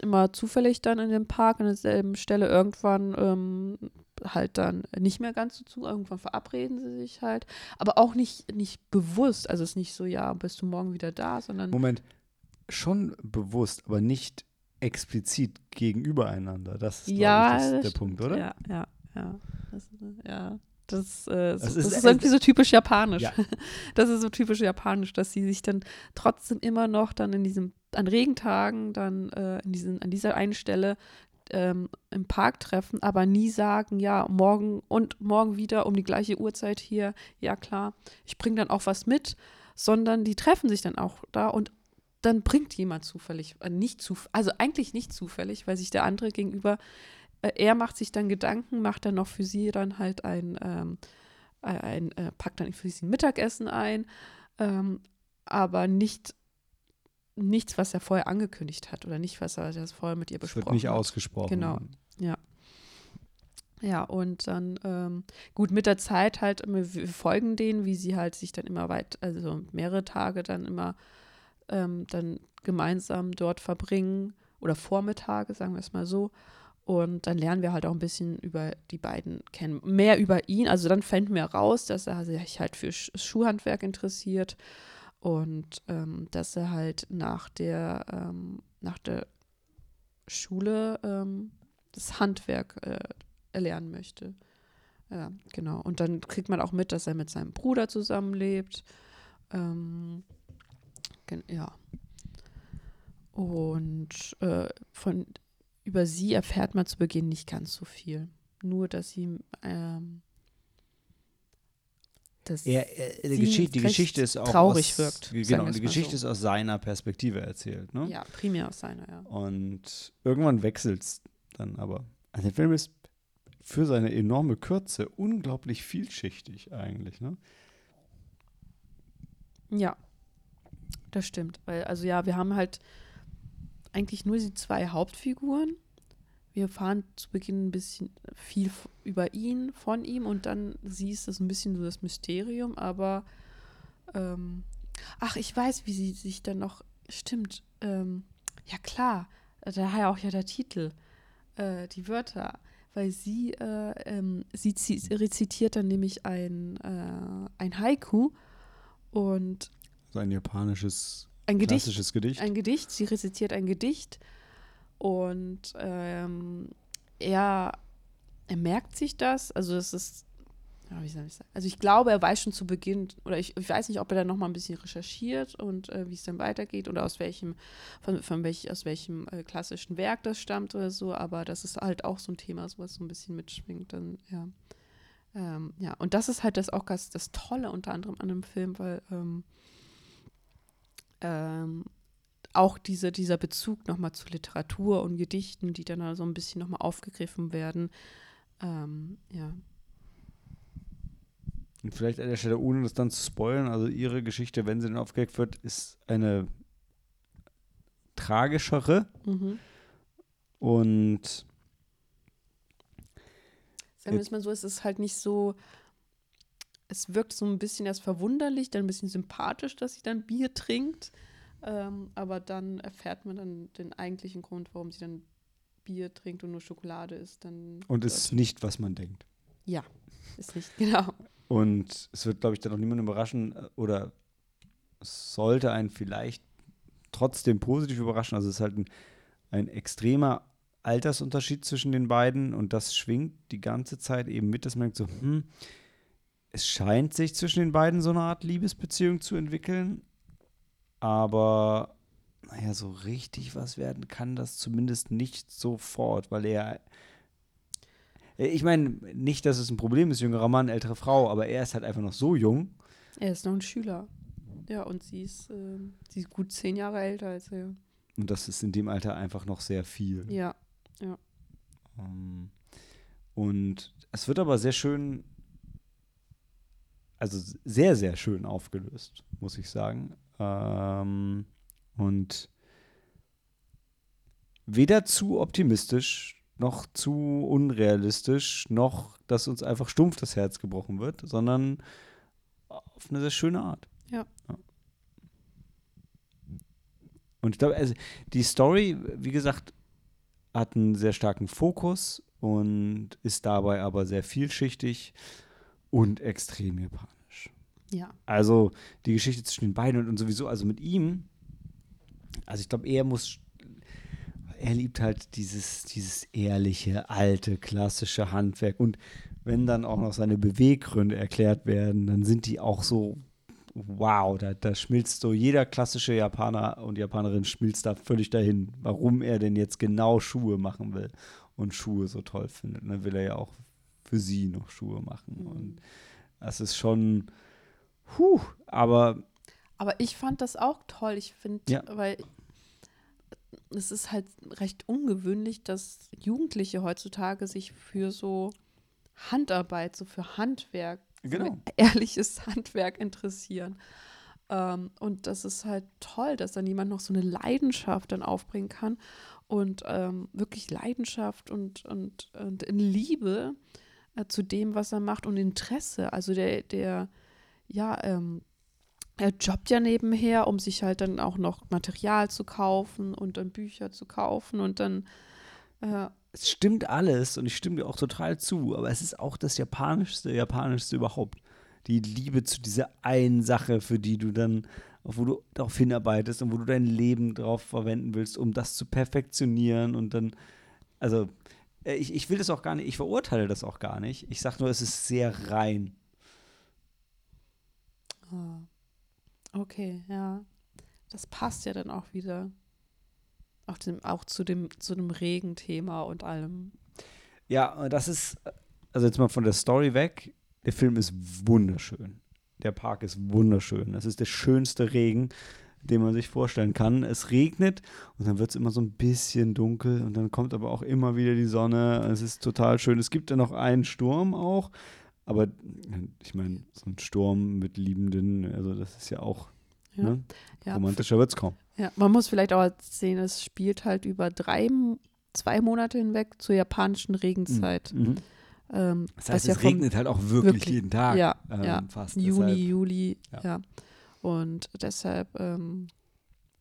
immer zufällig dann in dem Park an derselben Stelle irgendwann ähm, halt dann nicht mehr ganz so zu, irgendwann verabreden sie sich halt, aber auch nicht, nicht bewusst, also es ist nicht so, ja, bist du morgen wieder da, sondern Moment, schon bewusst, aber nicht explizit gegenüber einander. Das ist, ja, ich, das, das der stimmt. Punkt, oder? Ja, ja, ja. Das, ja. Das, äh, Das das, ist- ist, irgendwie so typisch japanisch. Ja. <laughs> Das ist so typisch japanisch, dass sie sich dann trotzdem immer noch dann in diesem, an Regentagen dann äh, in diesen, an dieser einen Stelle ähm, im Park treffen, aber nie sagen, ja, morgen und morgen wieder um die gleiche Uhrzeit hier, ja klar, ich bringe dann auch was mit, sondern die treffen sich dann auch da und dann bringt jemand zufällig, äh, nicht zuf also eigentlich nicht zufällig, weil sich der andere gegenüber, äh, er macht sich dann Gedanken, macht dann noch für sie dann halt ein, ähm, ein, ein äh, packt dann für sie ein Mittagessen ein, ähm, aber nicht nichts, was er vorher angekündigt hat oder nicht, was er das vorher mit ihr besprochen wird nicht hat. ausgesprochen. Genau. Ja, und dann, ähm, gut, mit der Zeit halt, wir folgen denen, wie sie halt sich dann immer weit, also mehrere Tage dann immer ähm, dann gemeinsam dort verbringen oder Vormittage, sagen wir es mal so. Und dann lernen wir halt auch ein bisschen über die beiden kennen, mehr über ihn. Also dann fänden wir raus, dass er sich halt für Sch- Schuhhandwerk interessiert und ähm, dass er halt nach der, ähm, nach der Schule ähm, das Handwerk äh, erlernen möchte. Ja, genau. Und dann kriegt man auch mit, dass er mit seinem Bruder zusammenlebt. Ähm, ja. Und äh, von über sie erfährt man zu Beginn nicht ganz so viel. Nur, dass sie ähm, dass Er, er, die, Geschichte, die Geschichte ist auch traurig aus, wirkt, Genau, die Geschichte so. ist aus seiner Perspektive erzählt. Ne? ja primär aus seiner, ja. Und irgendwann wechselt es dann aber. Also der Film ist für seine enorme Kürze unglaublich vielschichtig eigentlich. Ne? Ja, das stimmt. Weil, also ja, wir haben halt eigentlich nur die zwei Hauptfiguren. Wir fahren zu Beginn ein bisschen viel über ihn, von ihm und dann siehst du es ein bisschen so das Mysterium, aber ähm, ach, ich weiß, wie sie sich dann noch, stimmt, ähm, ja klar, daher auch ja der Titel, äh, die Wörter, weil sie, äh, ähm, sie zi- rezitiert dann nämlich ein, äh, ein Haiku und So ein japanisches, ein Gedicht, klassisches Gedicht. ein Gedicht, sie rezitiert ein Gedicht und ähm, er, er merkt sich das, also es ist, ja, wie soll ich sagen? Also ich glaube, er weiß schon zu Beginn, oder ich, ich weiß nicht, ob er dann noch mal ein bisschen recherchiert und äh, wie es dann weitergeht oder aus welchem, von, von welch, aus welchem äh, klassischen Werk das stammt oder so, aber das ist halt auch so ein Thema, was so ein bisschen mitschwingt, dann, ja. Ähm, ja, und das ist halt das auch ganz das Tolle unter anderem an dem Film, weil ähm, ähm, auch diese, dieser Bezug nochmal zu Literatur und Gedichten, die dann so also ein bisschen nochmal aufgegriffen werden, ähm, ja, und vielleicht an der Stelle, ohne das dann zu spoilern, also ihre Geschichte, wenn sie dann aufgedeckt wird, ist eine tragischere. Mhm. Und sagen wir es mal so, es ist halt nicht so, es wirkt so ein bisschen erst verwunderlich, dann ein bisschen sympathisch, dass sie dann Bier trinkt. Ähm, aber dann erfährt man dann den eigentlichen Grund, warum sie dann Bier trinkt und nur Schokolade isst. Dann und es ist nicht, was man denkt. Ja, ist nicht, <laughs> genau. Und es wird, glaube ich, dann auch niemand überraschen äh, oder sollte einen vielleicht trotzdem positiv überraschen. Also es ist halt ein, ein extremer Altersunterschied zwischen den beiden und das schwingt die ganze Zeit eben mit, dass man denkt so, hm, es scheint sich zwischen den beiden so eine Art Liebesbeziehung zu entwickeln, aber naja, so richtig was werden kann das zumindest nicht sofort, weil er äh, ich meine, nicht, dass es ein Problem ist, jüngerer Mann, ältere Frau, aber er ist halt einfach noch so jung. Er ist noch ein Schüler. Ja, und sie ist, äh, sie ist gut zehn Jahre älter als er. Und das ist in dem Alter einfach noch sehr viel. Ja, ja. Um, ähm, und es wird aber sehr schön, also sehr, sehr schön aufgelöst, muss ich sagen. Ähm, und weder zu optimistisch noch zu unrealistisch, noch, dass uns einfach stumpf das Herz gebrochen wird, sondern auf eine sehr schöne Art. Ja. ja. Und ich glaube, also die Story, wie gesagt, hat einen sehr starken Fokus und ist dabei aber sehr vielschichtig und extrem japanisch. Ja. Also die Geschichte zwischen den beiden und, und sowieso, also mit ihm, also ich glaube, er muss er liebt halt dieses, dieses ehrliche, alte, klassische Handwerk. Und wenn dann auch noch seine Beweggründe erklärt werden, dann sind die auch so, wow, da, da schmilzt so jeder klassische Japaner und Japanerin schmilzt da völlig dahin, warum er denn jetzt genau Schuhe machen will und Schuhe so toll findet. Und dann will er ja auch für sie noch Schuhe machen. Mhm. Und das ist schon, puh, aber. Aber ich fand das auch toll. Ich finde, ja. weil es ist halt recht ungewöhnlich, dass Jugendliche heutzutage sich für so Handarbeit, so für Handwerk, genau. so ehrliches <laughs> Handwerk interessieren. Ähm, und das ist halt toll, dass dann jemand noch so eine Leidenschaft dann aufbringen kann und ähm, wirklich Leidenschaft und, und, und in Liebe äh, zu dem, was er macht und Interesse. Also der, der, ja, ähm, er jobbt ja nebenher, um sich halt dann auch noch Material zu kaufen und dann Bücher zu kaufen und dann. Äh, es stimmt alles und ich stimme dir auch total zu, aber es ist auch das Japanischste, Japanischste überhaupt. Die Liebe zu dieser einen Sache, für die du dann, wo du darauf hinarbeitest und wo du dein Leben drauf verwenden willst, um das zu perfektionieren und dann, also äh, ich, ich will das auch gar nicht, ich verurteile das auch gar nicht. Ich sage nur, es ist sehr rein. Oh. Okay, ja. Das passt ja dann auch wieder. Auch, dem, auch zu dem, zu dem Regenthema und allem. Ja, das ist, also jetzt mal von der Story weg, der Film ist wunderschön. Der Park ist wunderschön. Das ist der schönste Regen, den man sich vorstellen kann. Es regnet und dann wird es immer so ein bisschen dunkel und dann kommt aber auch immer wieder die Sonne. Es ist total schön. Es gibt ja noch einen Sturm auch, aber ich meine, so ein Sturm mit Liebenden, also das ist ja auch ja. Ne? Ja. romantischer wird es kaum. Ja, man muss vielleicht auch sehen, es spielt halt über drei, zwei Monate hinweg zur japanischen Regenzeit. Mhm. Ähm, das heißt, es ja regnet halt auch wirklich, wirklich, jeden Tag. Ja, ähm, ja. fast. Juni, deshalb, Juli, ja. ja. Und deshalb. Ähm,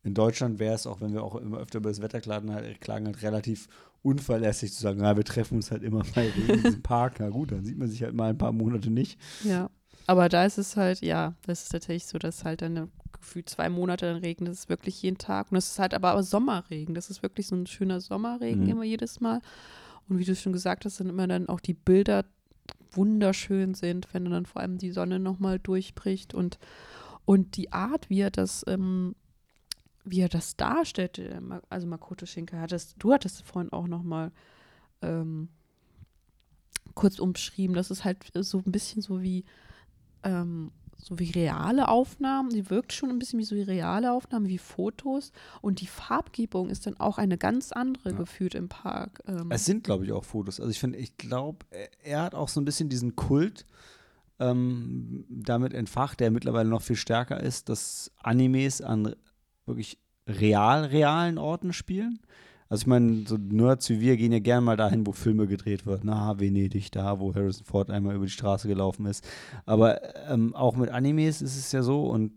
in Deutschland wäre es auch, wenn wir auch immer öfter über das Wetter klagen, halt, klagen halt relativ unverlässlich zu sagen, ja, wir treffen uns halt immer <laughs> bei Regen im Park. Na gut, dann sieht man sich halt mal ein paar Monate nicht. Ja, aber da ist es halt, ja, das ist tatsächlich so, dass halt dann gefühlt zwei Monate dann regnet. Das ist wirklich jeden Tag. Und es ist halt aber, aber Sommerregen. Das ist wirklich so ein schöner Sommerregen mhm. immer jedes Mal. Und wie du schon gesagt hast, sind immer dann auch die Bilder wunderschön sind, wenn dann vor allem die Sonne nochmal durchbricht und, und die Art, wie er das, ähm, wie er das darstellt, äh, also Makoto Shinkai, hattest, du hattest vorhin auch nochmal ähm, kurz umschrieben, das ist halt so ein bisschen so wie ähm, so wie reale Aufnahmen. Sie wirkt schon ein bisschen wie so wie reale Aufnahmen, wie Fotos. Und die Farbgebung ist dann auch eine ganz andere ja. gefühlt im Park. Ähm. Es sind, glaube ich, auch Fotos. Also ich finde, ich glaube, er hat auch so ein bisschen diesen Kult ähm, damit entfacht, der mittlerweile noch viel stärker ist, dass Animes an wirklich real, realen Orten spielen. Also ich meine, so Nerds wie wir gehen ja gerne mal dahin, wo Filme gedreht wird. Na, Venedig, da, wo Harrison Ford einmal über die Straße gelaufen ist. Aber ähm, auch mit Animes ist es ja so und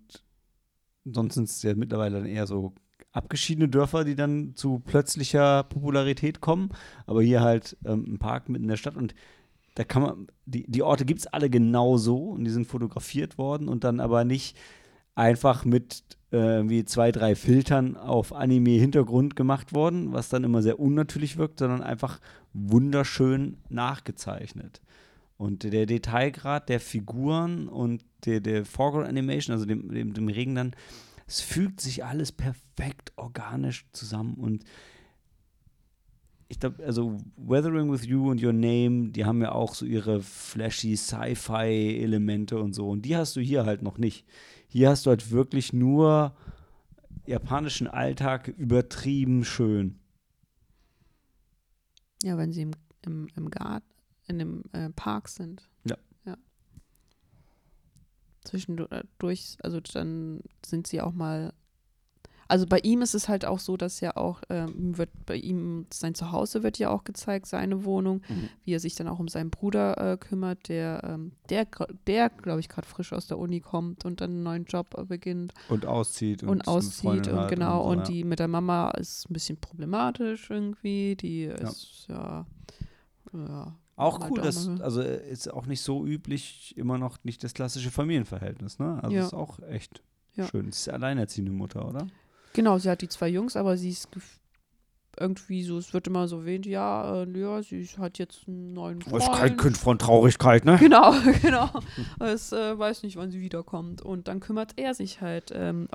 sonst sind es ja mittlerweile dann eher so abgeschiedene Dörfer, die dann zu plötzlicher Popularität kommen. Aber hier halt ähm, ein Park mitten in der Stadt und da kann man, die, die Orte gibt es alle genau so und die sind fotografiert worden und dann aber nicht einfach mit äh, wie zwei, drei Filtern auf Anime-Hintergrund gemacht worden, was dann immer sehr unnatürlich wirkt, sondern einfach wunderschön nachgezeichnet. Und der Detailgrad der Figuren und der, der Foreground Animation, also dem, dem, dem Regen dann, es fügt sich alles perfekt organisch zusammen und ich glaube, also Weathering with You und Your Name, die haben ja auch so ihre flashy Sci-Fi-Elemente und so. Und die hast du hier halt noch nicht. Hier hast du halt wirklich nur japanischen Alltag übertrieben schön. Ja, wenn sie im, im, im Garten, in dem äh, Park sind. Ja. ja. Zwischendurch, also dann sind sie auch mal also bei ihm ist es halt auch so, dass ja auch, ähm, wird bei ihm, sein Zuhause wird ja auch gezeigt, seine Wohnung, mhm. wie er sich dann auch um seinen Bruder äh, kümmert, der, ähm, der, der glaube ich, gerade frisch aus der Uni kommt und dann einen neuen Job beginnt. Und auszieht. Und, und auszieht und genau. Und, so, und die mit der Mama ist ein bisschen problematisch irgendwie. Die ist ja, ja, ja auch cool, dass, also äh, ist auch nicht so üblich, immer noch nicht das klassische Familienverhältnis, ne? Also ja. ist auch echt ja. schön. Sie ist alleinerziehende Mutter, oder? Genau, sie hat die zwei Jungs, aber sie ist irgendwie so, es wird immer so erwähnt, ja, äh, ja, sie hat jetzt einen neuen Freund. Das ist kein Kind von Traurigkeit, ne? Genau, <laughs> genau. es äh, weiß nicht, wann sie wiederkommt. Und dann kümmert er sich halt. Ähm,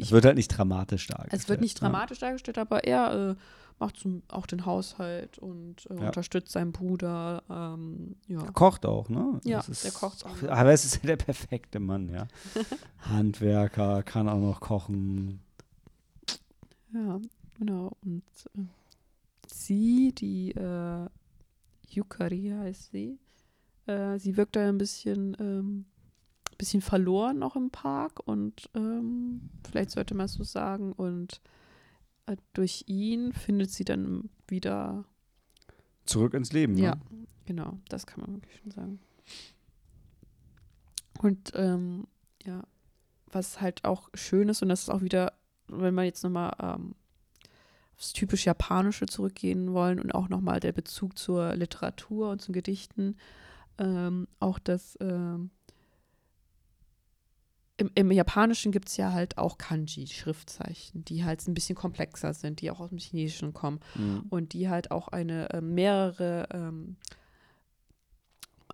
es wird halt nicht dramatisch dargestellt. Es wird nicht ne? dramatisch ja. dargestellt, aber er äh, macht zum, auch den Haushalt und äh, ja. unterstützt seinen Bruder. Ähm, ja. Er kocht auch, ne? Ja, ist, der kocht auch. Aber es ist ja der perfekte Mann, ja. <laughs> Handwerker, kann auch noch kochen ja, genau. Und äh, sie, die äh, Yukari heißt sie, äh, sie wirkt da ein bisschen, ähm, bisschen verloren noch im Park und ähm, vielleicht sollte man es so sagen. Und äh, durch ihn findet sie dann wieder zurück ins Leben. Ja, ne? genau, das kann man wirklich schon sagen. Und ähm, ja, was halt auch schön ist, und das ist auch wieder wenn wir jetzt nochmal ähm, aufs typisch Japanische zurückgehen wollen und auch nochmal der Bezug zur Literatur und zu Gedichten, ähm, auch das ähm, im, im, Japanischen gibt es ja halt auch Kanji, Schriftzeichen, die halt ein bisschen komplexer sind, die auch aus dem Chinesischen kommen mhm. und die halt auch eine äh, mehrere, ähm,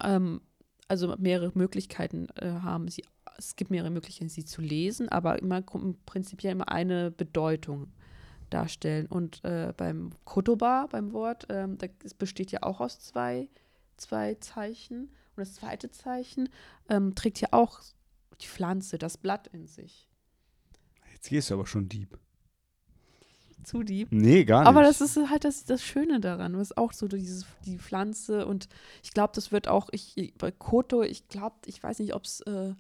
ähm, also mehrere Möglichkeiten äh, haben, sie es gibt mehrere Möglichkeiten, sie zu lesen, aber immer im Prinzip ja immer eine Bedeutung darstellen. Und äh, beim Kotoba, beim Wort, ähm, das besteht ja auch aus zwei, zwei Zeichen. Und das zweite Zeichen ähm, trägt ja auch die Pflanze, das Blatt in sich. Jetzt gehst du aber schon deep. Zu deep? Nee, gar nicht. Aber das ist halt das, das Schöne daran. Was auch so dieses, die Pflanze und ich glaube, das wird auch, ich, bei Koto, ich glaube, ich weiß nicht, ob es äh,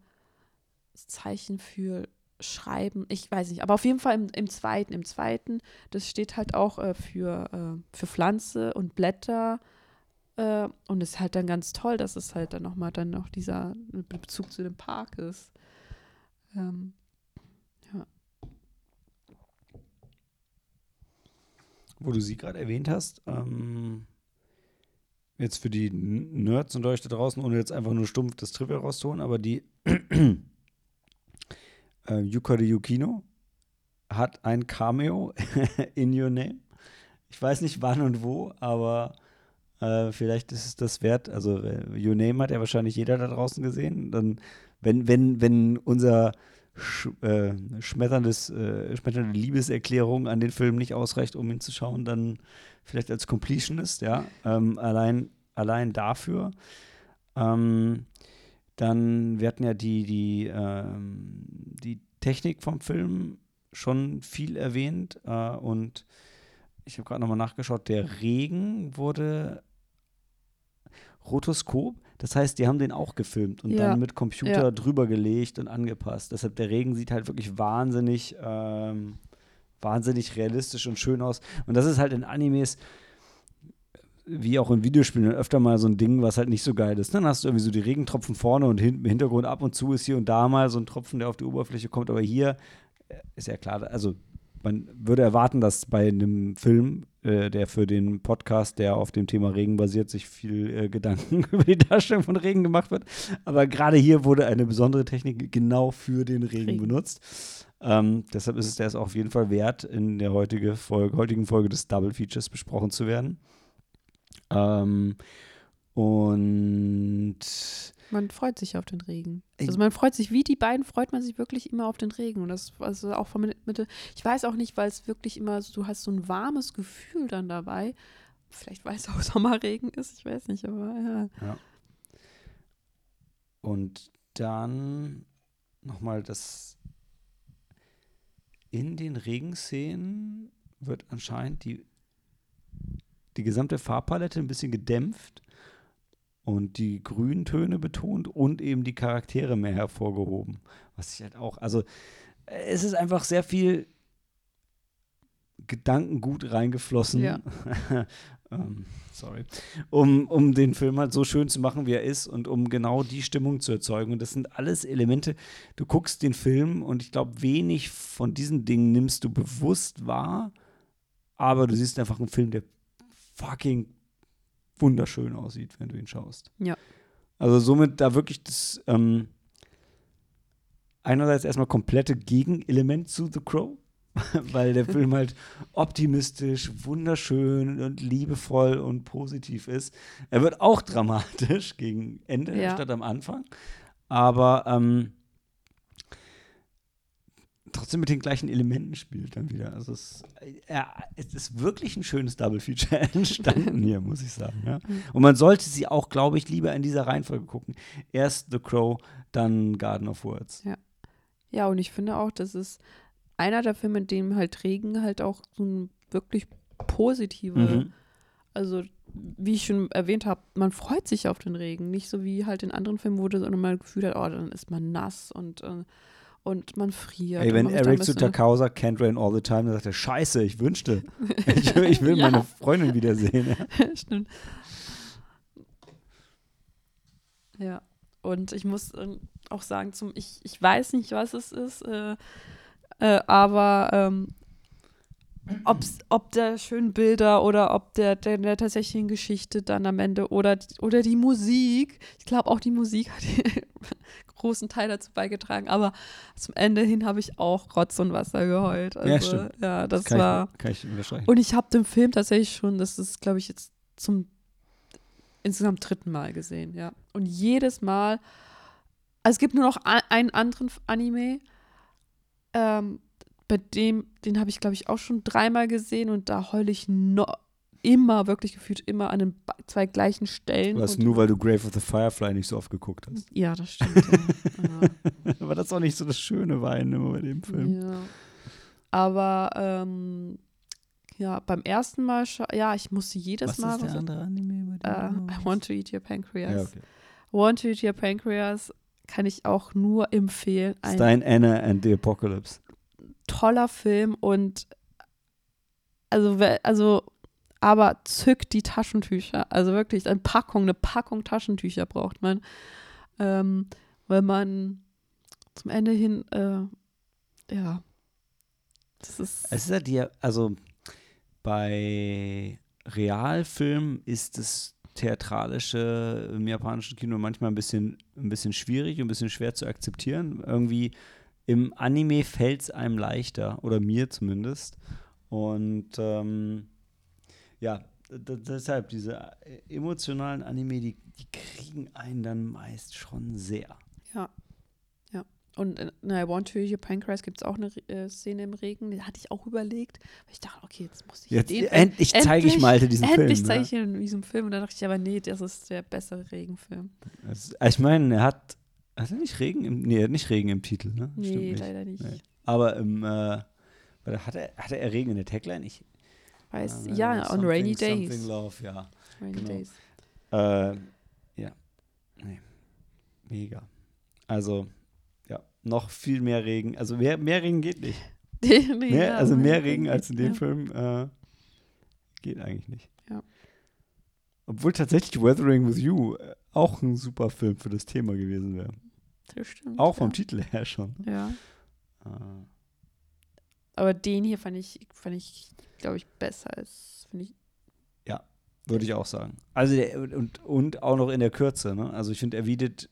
Zeichen für Schreiben, ich weiß nicht, aber auf jeden Fall im, im zweiten, im zweiten, das steht halt auch äh, für, äh, für Pflanze und Blätter äh, und ist halt dann ganz toll, dass es halt dann nochmal dann noch dieser Bezug zu dem Park ist. Ähm, ja. Wo du sie gerade erwähnt hast, ähm, jetzt für die Nerds und euch da draußen, ohne jetzt einfach nur stumpf das Trivia rauszuholen, aber die äh, Yukari Yukino hat ein Cameo <laughs> in Your Name. Ich weiß nicht wann und wo, aber Äh, vielleicht ist es das wert. Also, äh, Your Name hat ja wahrscheinlich jeder da draußen gesehen. Dann, wenn, wenn, wenn unser sch äh, schmetterndes, äh, schmetternde Liebeserklärung an den Film nicht ausreicht, um ihn zu schauen, dann vielleicht als Completionist, ja. Ähm, allein, allein dafür. Ähm, dann, wir hatten ja die, die, ähm, die Technik vom Film schon viel erwähnt äh, und ich habe gerade nochmal nachgeschaut, der Regen wurde Rotoskop. Das heißt, die haben den auch gefilmt und Ja. dann mit Computer Ja. drüber gelegt und angepasst. Deshalb der Regen sieht halt wirklich wahnsinnig, ähm, wahnsinnig realistisch und schön aus. Und das ist halt in Animes wie auch in Videospielen öfter mal so ein Ding, was halt nicht so geil ist. Dann hast du irgendwie so die Regentropfen vorne und hin, im Hintergrund ab und zu ist hier und da mal so ein Tropfen, der auf die Oberfläche kommt. Aber hier äh, ist ja klar, also man würde erwarten, dass bei einem Film, äh, der für den Podcast, der auf dem Thema Regen basiert, sich viel äh, Gedanken <laughs> über die Darstellung von Regen gemacht wird. Aber gerade hier wurde eine besondere Technik genau für den Regen, Regen. benutzt. Ähm, deshalb ist es der es auch auf jeden Fall wert, in der heutige Folge, heutigen Folge des Double Features besprochen zu werden. Ähm, und Man freut sich auf den Regen. Also man freut sich, wie die beiden freut man sich wirklich immer auf den Regen. Und das also auch von Mitte. Ich weiß auch nicht, weil es wirklich immer, so- du hast so ein warmes Gefühl dann dabei. Vielleicht weil es auch <laughs> Sommerregen ist, ich weiß nicht, aber ja. Und dann nochmal das in den Regenszenen wird anscheinend die, die gesamte Farbpalette ein bisschen gedämpft und die Grüntöne betont und eben die Charaktere mehr hervorgehoben. Was ich halt auch, also es ist einfach sehr viel Gedankengut reingeflossen. Ja. <laughs> ähm, sorry. Um, um den Film halt so schön zu machen, wie er ist und um genau die Stimmung zu erzeugen. Und das sind alles Elemente. Du guckst den Film und ich glaube, wenig von diesen Dingen nimmst du bewusst wahr, aber du siehst einfach einen Film, der fucking wunderschön aussieht, wenn du ihn schaust. Ja. Also somit da wirklich das ähm, einerseits erstmal komplette Gegenelement zu The Crow, <laughs> weil der Film halt optimistisch, wunderschön und liebevoll und positiv ist. Er wird auch dramatisch gegen Ende Ja. statt am Anfang, aber ähm, trotzdem mit den gleichen Elementen spielt dann wieder. Also es, ja, es ist wirklich ein schönes Double Feature <laughs> entstanden hier, muss ich sagen. Ja. Und man sollte sie auch, glaube ich, lieber in dieser Reihenfolge gucken. Erst The Crow, dann Garden of Words. Ja, und ich finde auch, das ist einer der Filme, in dem halt Regen halt auch so ein wirklich positive, Mhm. also wie ich schon erwähnt habe, man freut sich auf den Regen. Nicht so wie halt in anderen Filmen, wo das Gefühl hat, oh, dann ist man nass und, äh, und man friert. Ey, wenn Eric zu Takao sagt, can't rain all the time, dann sagt er, scheiße, ich wünschte. <laughs> Ich, will- ich will Ja. meine Freundin wiedersehen. <laughs> Ja. Stimmt. Ja, und ich muss ähm, auch sagen, zum, ich, ich weiß nicht, was es ist, äh, äh, aber ähm, ob's, ob der schönen Bilder oder ob der, der, der tatsächlichen Geschichte dann am Ende oder, oder die Musik, ich glaube auch die Musik hat <laughs> großen Teil dazu beigetragen, aber zum Ende hin habe ich auch Rotz und Wasser geheult. Also, Ja, stimmt. Ja, das kann, war. ich, kann ich unterstreichen. Und ich habe den Film tatsächlich schon, das ist, glaube ich, jetzt zum insgesamt dritten Mal gesehen, ja. Und jedes Mal, also es gibt nur noch einen anderen Anime, ähm, bei dem, den habe ich, glaube ich, auch schon dreimal gesehen und da heule ich noch immer, wirklich gefühlt immer an den zwei gleichen Stellen. Was, nur weil du Grave of the Firefly nicht so oft geguckt hast. Ja, das <laughs> stimmt. ja. Aber das ist auch nicht so das schöne Weinen immer bei dem Film. Ja. Aber ähm, ja, beim ersten Mal, ja, ich musste jedes Was Mal. ist der andere Anime, bei äh, dem du I want to eat your pancreas. Ja, okay. Want to eat your pancreas kann ich auch nur empfehlen. Ein Stein, Anna and the Apocalypse. toller Film und also, also aber zückt die Taschentücher. Also wirklich, eine Packung, eine Packung Taschentücher braucht man. Ähm, weil man zum Ende hin, äh, ja, das ist. Es ist halt die, also bei Realfilmen ist das Theatralische im japanischen Kino manchmal ein bisschen, ein bisschen schwierig, ein bisschen schwer zu akzeptieren. Irgendwie im Anime fällt es einem leichter, oder mir zumindest. Und ähm, ja, deshalb, diese äh, emotionalen Anime, die, die kriegen einen dann meist schon sehr. Ja. Ja. Und in in I Want to Your Pancreas gibt es auch eine äh, Szene im Regen, die hatte ich auch überlegt. Weil ich dachte, okay, jetzt muss ich Jetzt, den endlich zeige ich endlich- Malte diesen Endlich Film. zeige ja. ich ihn in diesem Film. Und dann dachte ich aber, nee, das ist der bessere Regenfilm. Das, ich meine, er hat, hat er nicht Regen im, nee, er hat nicht Regen im Titel, ne? Stimmt Nee, nicht. leider nicht. Nee. Aber im, äh, hatte, er- hatte er Regen in der Tagline? Ich, Weiß, ja, on something- Rainy Something Days. Love, ja. Rainy genau. Days. Äh, ja. Nee. Mega. Also, ja, noch viel mehr Regen. Also mehr, mehr Regen geht nicht. <laughs> nee, Mehr, also mehr Regen als in dem ja. Film äh, geht eigentlich nicht. Ja. Obwohl tatsächlich Weathering with You äh, auch ein super Film für das Thema gewesen wäre. Das stimmt. Auch vom ja. Titel her schon. Ja. Äh, Aber den hier fand ich, fand ich, glaube ich, besser als, ich. Würde ich auch sagen. Also der, und, und auch noch in der Kürze. Ne? Also ich finde, er bietet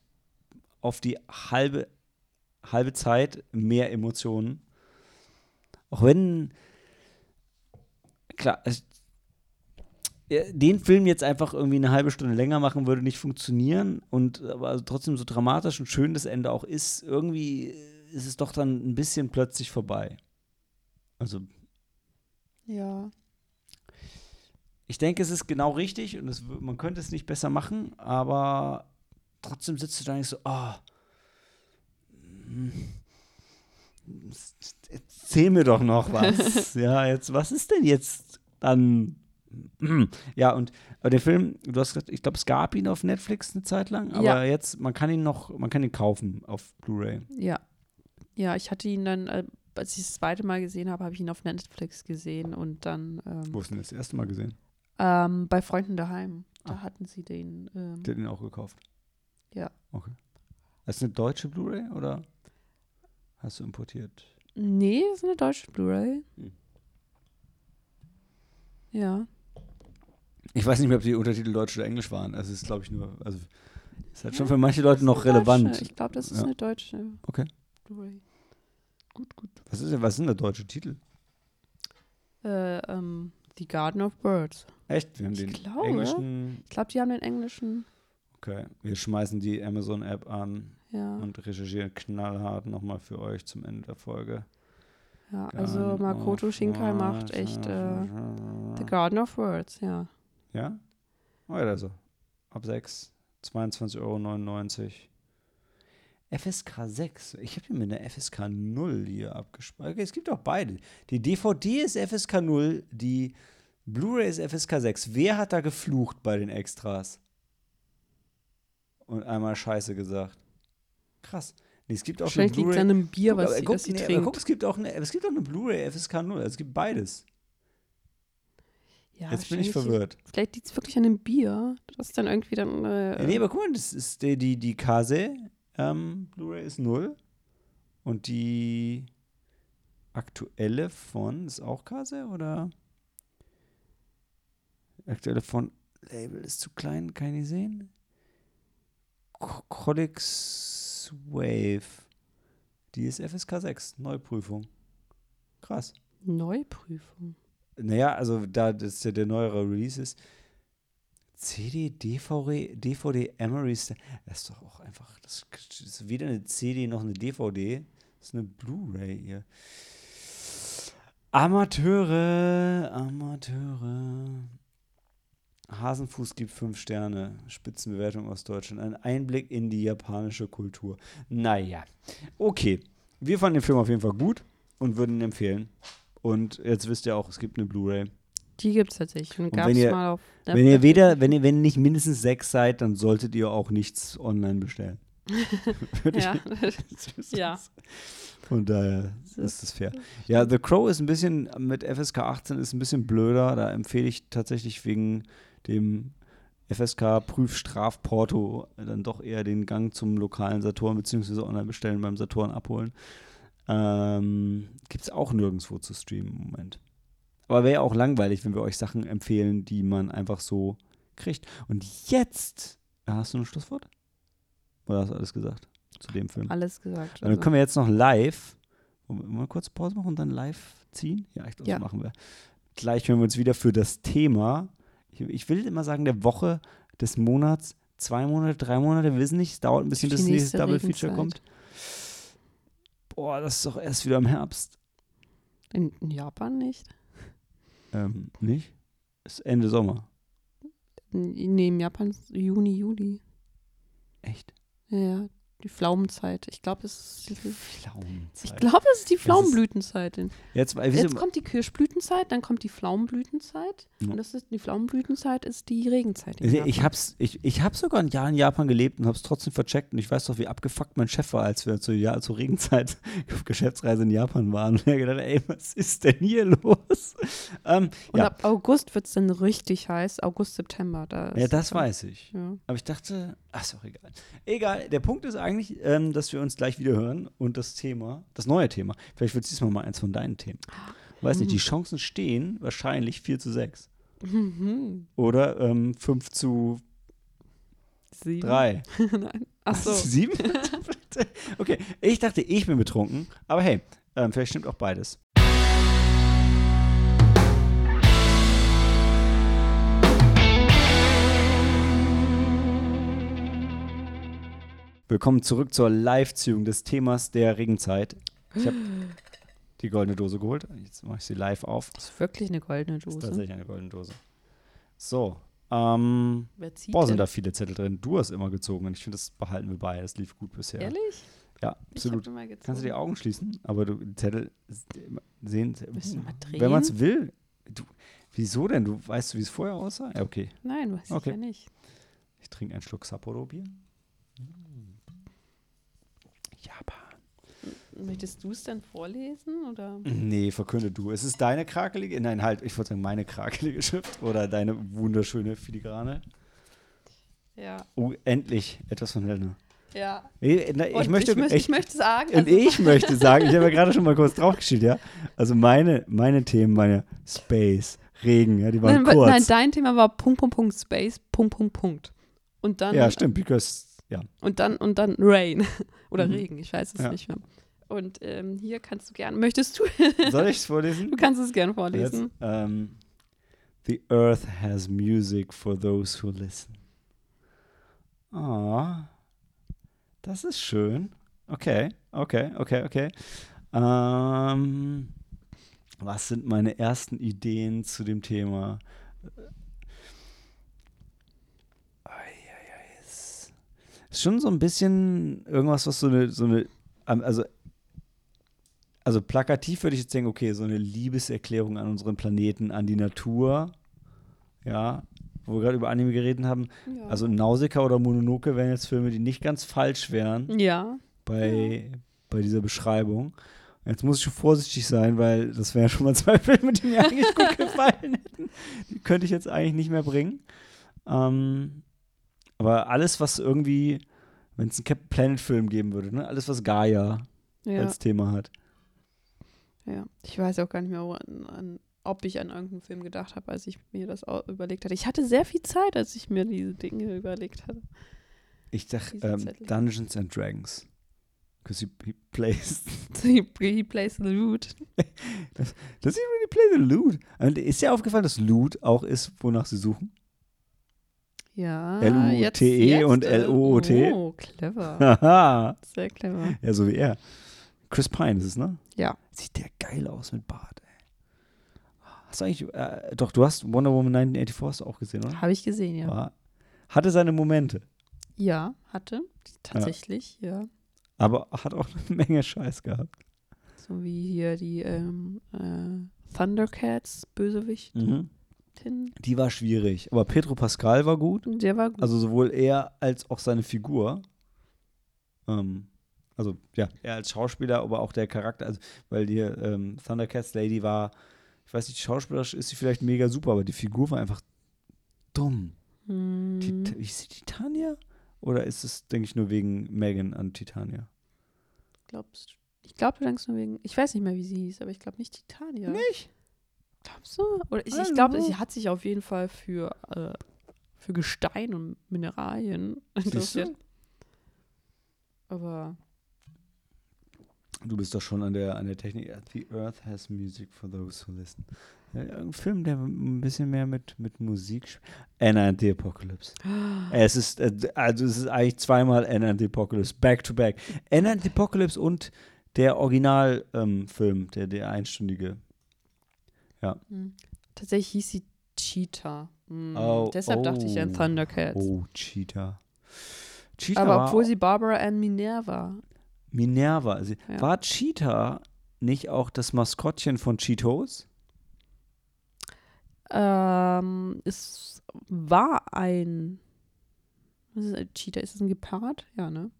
auf die halbe, halbe Zeit mehr Emotionen. Auch wenn, klar, es, ja, den Film jetzt einfach irgendwie eine halbe Stunde länger machen würde nicht funktionieren und aber also trotzdem so dramatisch und schön das Ende auch ist, irgendwie ist es doch dann ein bisschen plötzlich vorbei. Also Ja. ich denke, es ist genau richtig und es, man könnte es nicht besser machen, aber trotzdem sitzt du da nicht so, ah, mm, erzähl mir doch noch was. <laughs> ja, jetzt, was ist denn jetzt dann? Ja, und den Film, du hast gesagt, ich glaube, es gab ihn auf Netflix eine Zeit lang, aber Ja. jetzt, man kann ihn noch, man kann ihn kaufen auf Blu-ray. Ja. Ja, ich hatte ihn dann, äh, als ich das zweite Mal gesehen habe, habe ich ihn auf Netflix gesehen und dann ähm, Wo hast du denn das erste Mal gesehen? ähm, bei Freunden daheim. Da Ah. hatten sie den. Ähm, ihn auch gekauft. Ja. Okay. Ist es eine deutsche Blu-ray oder hast du importiert? nee, das ist eine deutsche Blu-ray. Hm. Ja. Ich weiß nicht mehr, ob die Untertitel Deutsch oder Englisch waren. Also es ist, glaube ich, nur, also ist halt schon Ja, für manche Das Leute ist noch relevant. Deutsche. Ich glaube, das ist Ja. eine deutsche Okay. Blu-ray. Gut, gut. Was ist denn, was sind denn deutsche Titel? Äh, ähm, The Garden of Birds. Echt? Wir haben Ich den glaube. englischen. Ich glaube, die haben den englischen. Okay. Wir schmeißen die Amazon-App an Ja. und recherchieren knallhart nochmal für euch zum Ende der Folge. ja. Also Garden Makoto of Shinkai macht echt äh, <laughs> The Garden of Words, ja. Ja? Oh ja, also. Ab 6, 22,99 Euro. FSK 6. Ich habe hier mit einer FSK 0 hier abgespeichert. Okay, es gibt auch beide. Die DVD ist FSK 0, die Blu-ray ist FSK 6. Wer hat da geflucht bei den Extras? Und einmal Scheiße gesagt. Krass. Nee, es gibt auch eine Wahrscheinlich liegt es Blu-ray. an einem Bier, Guck, was sie, guck, sie nee, guck, es gibt auch eine, es gibt auch eine Blu-ray FSK 0. Also es gibt beides. ja, Jetzt bin ich verwirrt. Vielleicht liegt es wirklich an dem Bier, das dann irgendwie dann. Äh, nee, aber guck mal, das ist die, die, die Kase ähm, Blu-ray ist 0 und die aktuelle von, ist auch Kase oder? Aktuelle von Label ist zu klein, kann ich nicht sehen. Codex Wave. Die ist FSK 6, Neuprüfung. Krass. Neuprüfung. Naja, also da das ja der neuere Release ist. CD, DVD, DVD, Emery, Sta- das ist doch auch einfach, das ist weder eine CD noch eine DVD, das ist eine Blu-ray hier. Amateure, Amateure. Hasenfuß gibt fünf Sterne, Spitzenbewertung aus Deutschland, ein Einblick in die japanische Kultur. Naja, okay. Wir fanden den Film auf jeden Fall gut und würden ihn empfehlen. Und jetzt wisst ihr auch, es gibt eine Bluray. Die gibt es tatsächlich. Und Und gab wenn ihr- mal auf. Wenn ihr weder, wenn ihr, wenn ihr nicht mindestens sechs seid, dann solltet ihr auch nichts online bestellen. <laughs> Würde ich- Ja. <laughs> ja. Von daher ist das fair. Ja, The Crow ist ein bisschen mit FSK 18 ist ein bisschen blöder. Da empfehle ich tatsächlich wegen dem FSK-Prüfstrafporto dann doch eher den Gang zum lokalen Saturn beziehungsweise online bestellen beim Saturn abholen. Ähm, Gibt es auch nirgendwo zu streamen im Moment. Aber wäre ja auch langweilig, wenn wir euch Sachen empfehlen, die man einfach so kriegt. Und jetzt, hast du ein Schlusswort? Oder hast du alles gesagt zu dem Film? Alles gesagt. Dann Also. können wir jetzt noch live, mal kurz Pause machen und dann live ziehen? Ja, ich glaube, Ja. das machen wir. Gleich hören wir uns wieder für das Thema ich, ich will immer sagen, der Woche, des Monats, zwei Monate, drei Monate, wir wissen nicht, es dauert ein bisschen, bis das nächste Double Feature Regenzeit. kommt. Boah, das ist doch erst wieder im Herbst. In Japan nicht. Ähm, nicht? Ist Ende Sommer. Nee, in Japan ist Juni, Juli. Echt? Ja, ja, die Pflaumenzeit. Ich glaube, es ist. Ich Pflaumenzeit. glaube, es ist die ist- Pflaumenblütenzeit. Jetzt, weil, wieso, Jetzt kommt die Kirschblütenzeit, dann kommt die Pflaumenblütenzeit. Ja. Und das ist die Pflaumenblütenzeit ist die Regenzeit. ich, Japan. ich ich, ich hab sogar ein Jahr in Japan gelebt und hab's trotzdem vercheckt und ich weiß doch, wie abgefuckt mein Chef war, als wir zur, ja, zur Regenzeit <laughs> auf Geschäftsreise in Japan waren. Und er gedacht, ey, was ist denn hier los? Ähm, Und ja. ab August wird es dann richtig heiß. August, September. Da ja, ist das dann- weiß ich. Ja. Aber ich dachte, ach, ist auch egal. Egal, der Punkt ist eigentlich, ähm, dass wir uns gleich wieder hören und das Thema, das neue Thema, vielleicht wird es diesmal mal eins von deinen Themen. Weiß nicht, die Chancen stehen wahrscheinlich 4 zu 6. Mhm. Oder ähm, 5 zu Sieben? 3. <laughs> Nein. Ach so. <laughs> 7? <laughs> okay, ich dachte, ich bin betrunken, aber hey, ähm, vielleicht stimmt auch beides. Willkommen zurück zur Live-Ziehung des Themas der Regenzeit. Ich habe <gasps> die goldene Dose geholt. Jetzt mache ich sie live auf. Das ist wirklich eine goldene Das ist Dose. tatsächlich eine goldene Dose. So, ähm, boah, sind denn? da viele Zettel drin. Du hast immer gezogen und ich finde, das behalten wir bei. Das lief gut bisher. Ehrlich? Ja, Ich absolut. hab immer. Kannst du die Augen schließen, aber du die Zettel sehen, wir mal wenn man es drehen? will. Du, wieso denn? Du weißt du, wie es vorher aussah? Ja, okay. Nein, weiß Okay. ich ja nicht. Ich trinke einen Schluck Sapporo-Bier. Mm. Japan. Möchtest du es dann vorlesen? Oder? Nee, verkünde du. Es ist deine krakelige, nein, halt, ich wollte sagen, meine krakelige Schrift oder deine wunderschöne Filigrane. Ja. Oh, endlich etwas von Helena. Ja. Ich, na, ich Und möchte, ich, möchte, ich möchte sagen. Und also- ich möchte sagen, ich habe ja <laughs> gerade schon mal kurz draufgeschrieben, ja. Also meine, meine Themen, meine Space, Regen, ja, die waren nein, kurz. nein, dein Thema war Punkt, Punkt, Punkt, Space, Punkt, Punkt, Punkt. Und dann, ja, stimmt, because, ja. Und dann, und dann Rain. <laughs> Oder Mhm. Regen, ich weiß es Ja. nicht mehr. Und ähm, hier kannst du gerne, möchtest du, <laughs> Soll ich es vorlesen? du kannst es gerne Jetzt, vorlesen. ähm, The earth has music for those who listen. Ah, das ist schön. Okay, okay, okay, okay. Ähm, was sind meine ersten Ideen zu dem Thema? Ist schon so ein bisschen irgendwas, was so eine, so eine, also also plakativ würde ich jetzt denken, okay, so eine Liebeserklärung an unseren Planeten, an die Natur. Ja, wo wir gerade über Anime geredet haben. Ja. Also Nausicaa oder Mononoke wären jetzt Filme, die nicht ganz falsch wären ja. bei, bei dieser Beschreibung. Jetzt muss ich schon vorsichtig sein, weil das wären schon mal <laughs> zwei Filme, die mir eigentlich gut <laughs> gefallen hätten. Die könnte ich jetzt eigentlich nicht mehr bringen. Ähm, aber alles, was irgendwie, wenn es einen Captain Planet-Film geben würde, ne? alles, was Gaia Ja. als Thema hat. ja. Ich weiß auch gar nicht mehr, an, an, ob ich an irgendeinen Film gedacht habe, als ich mir das überlegt hatte. Ich hatte sehr viel Zeit, als ich mir diese Dinge überlegt hatte. Ich dachte, ähm. Dungeons and Dragons. Because he, he plays. <laughs> <laughs> He, he plays the loot. Does he really play the loot? Und ist dir aufgefallen, dass Loot auch ist, wonach sie suchen? Ja. L-U-T-E und äh, L-O-O-T. Oh, clever. <laughs> Sehr clever. ja, so wie er. Chris Pine ist es, ne? Ja. Sieht der geil aus mit Bart, ey. Hast du eigentlich, äh, doch, du hast Wonder Woman 1984 hast du auch gesehen, oder? Habe ich gesehen, ja. War, hatte seine Momente, Ja, hatte. Tatsächlich, ja. aber hat auch <laughs> eine Menge Scheiß gehabt. So wie hier die ähm, äh, Thundercats, Bösewicht. Mhm. Tin. Die war schwierig, aber Pedro Pascal war gut. Der war gut. Also sowohl er als auch seine Figur. Ähm, also ja, er als Schauspieler, aber auch der Charakter, also weil die ähm, Thundercats Lady war, ich weiß nicht, schauspielerisch ist sie vielleicht mega super, aber die Figur war einfach dumm. Hm, Tit ist sie Titania? Oder ist es, denke ich, nur wegen Megan an Titania? glaubst Ich glaube, du denkst nur wegen. Ich weiß nicht mehr, wie sie hieß, aber ich glaube nicht Titania. Nicht? Glaubst du? Oder ich, ich glaube, sie hat sich auf jeden Fall für, äh, für Gestein und Mineralien interessiert. Aber Du bist doch schon an der, an der Technik. The Earth has music for those who listen. Ein Film, der ein bisschen mehr mit, mit Musik. sp- Anna and the Apocalypse. <gasps> Es ist, äh, also es ist eigentlich zweimal Anna and the Apocalypse, back to back. Anna and the Apocalypse und der Originalfilm, ähm, der, der einstündige. Hm. Tatsächlich hieß sie Cheetah. Hm. Oh, Deshalb dachte ich an oh. Thundercats. Oh, Cheetah. Cheetah Aber obwohl sie Barbara Ann Minerva. Minerva. Sie, Ja. War Cheetah nicht auch das Maskottchen von Cheetos? Ähm, es war ein. Was ist ein Cheetah? Ist es ein Gepard? Ja, ne?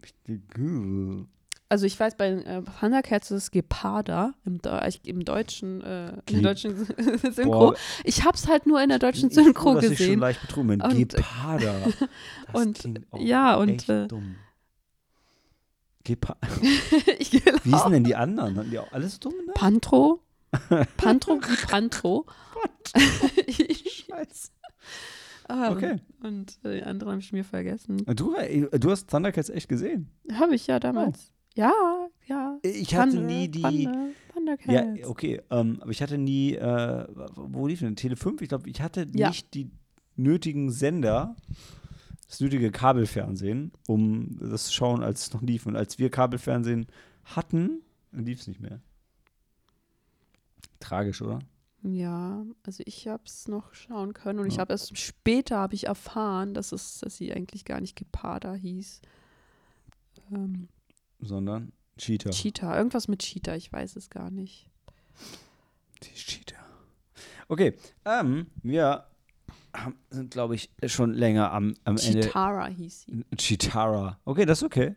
Also ich weiß, bei äh, Thundercats ist es Geparda im, im deutschen, äh, in der deutschen <laughs> Synchro. Boah, Ich hab's halt nur in der deutschen ich Synchro froh, dass ich schon gesehen. leicht betrunken bin. Und- Geparda. <laughs> Das und- ja, und, echt äh, dumm. Gepa <laughs> ich Wie hießen glaube. denn die anderen? Hatten die auch alles dumme Namen? Pantro? Pantro wie Pantro. Scheiße. Ah, Okay. Und äh, die anderen habe ich mir vergessen. Du, äh, du hast Thundercats echt gesehen? Habe ich ja damals. Ja, ja. Ich hatte Thunder, nie die. Thundercats. Ja, okay, ähm, aber ich hatte nie, äh, wo lief denn? Tele 5? Ich glaube, ich hatte Ja. nicht die nötigen Sender, das nötige Kabelfernsehen, um das zu schauen, als es noch lief. Und als wir Kabelfernsehen hatten, lief es nicht mehr. Tragisch, oder? Ja, also ich habe es noch schauen können und ich Ja. habe erst später habe ich erfahren, dass es, dass sie eigentlich gar nicht Geparda hieß. Ähm, Sondern Cheetah. Cheetah, irgendwas mit Cheetah, ich weiß es gar nicht. Die Cheetah. Okay, ähm, wir haben, sind, glaube ich, schon länger am, am Ende. Cheetara hieß sie. Chitara. Okay, das ist okay.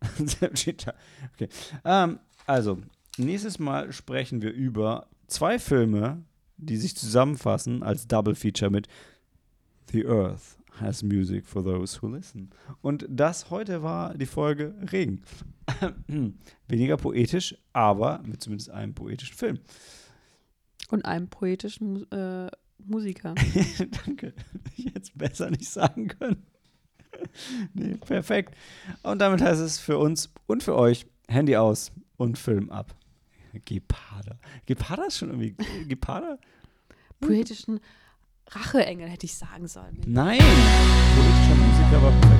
<laughs> Cheetah. Okay. Ähm, also, nächstes Mal sprechen wir über zwei Filme, die sich zusammenfassen als Double Feature mit The Earth has music for those who listen. Und das heute war die Folge Regen. <clears throat> Weniger poetisch, aber mit zumindest einem poetischen Film. Und einem poetischen äh, Musiker. <laughs> Danke. Hätte ich jetzt besser nicht sagen können. <laughs> nee, perfekt. Und damit heißt es für uns und für euch Handy aus und Film ab. Geparder. Geparder ist schon irgendwie. Geparder? Poetischen Racheengel hätte ich sagen sollen. Nein! Poetischer Musiker war perfekt.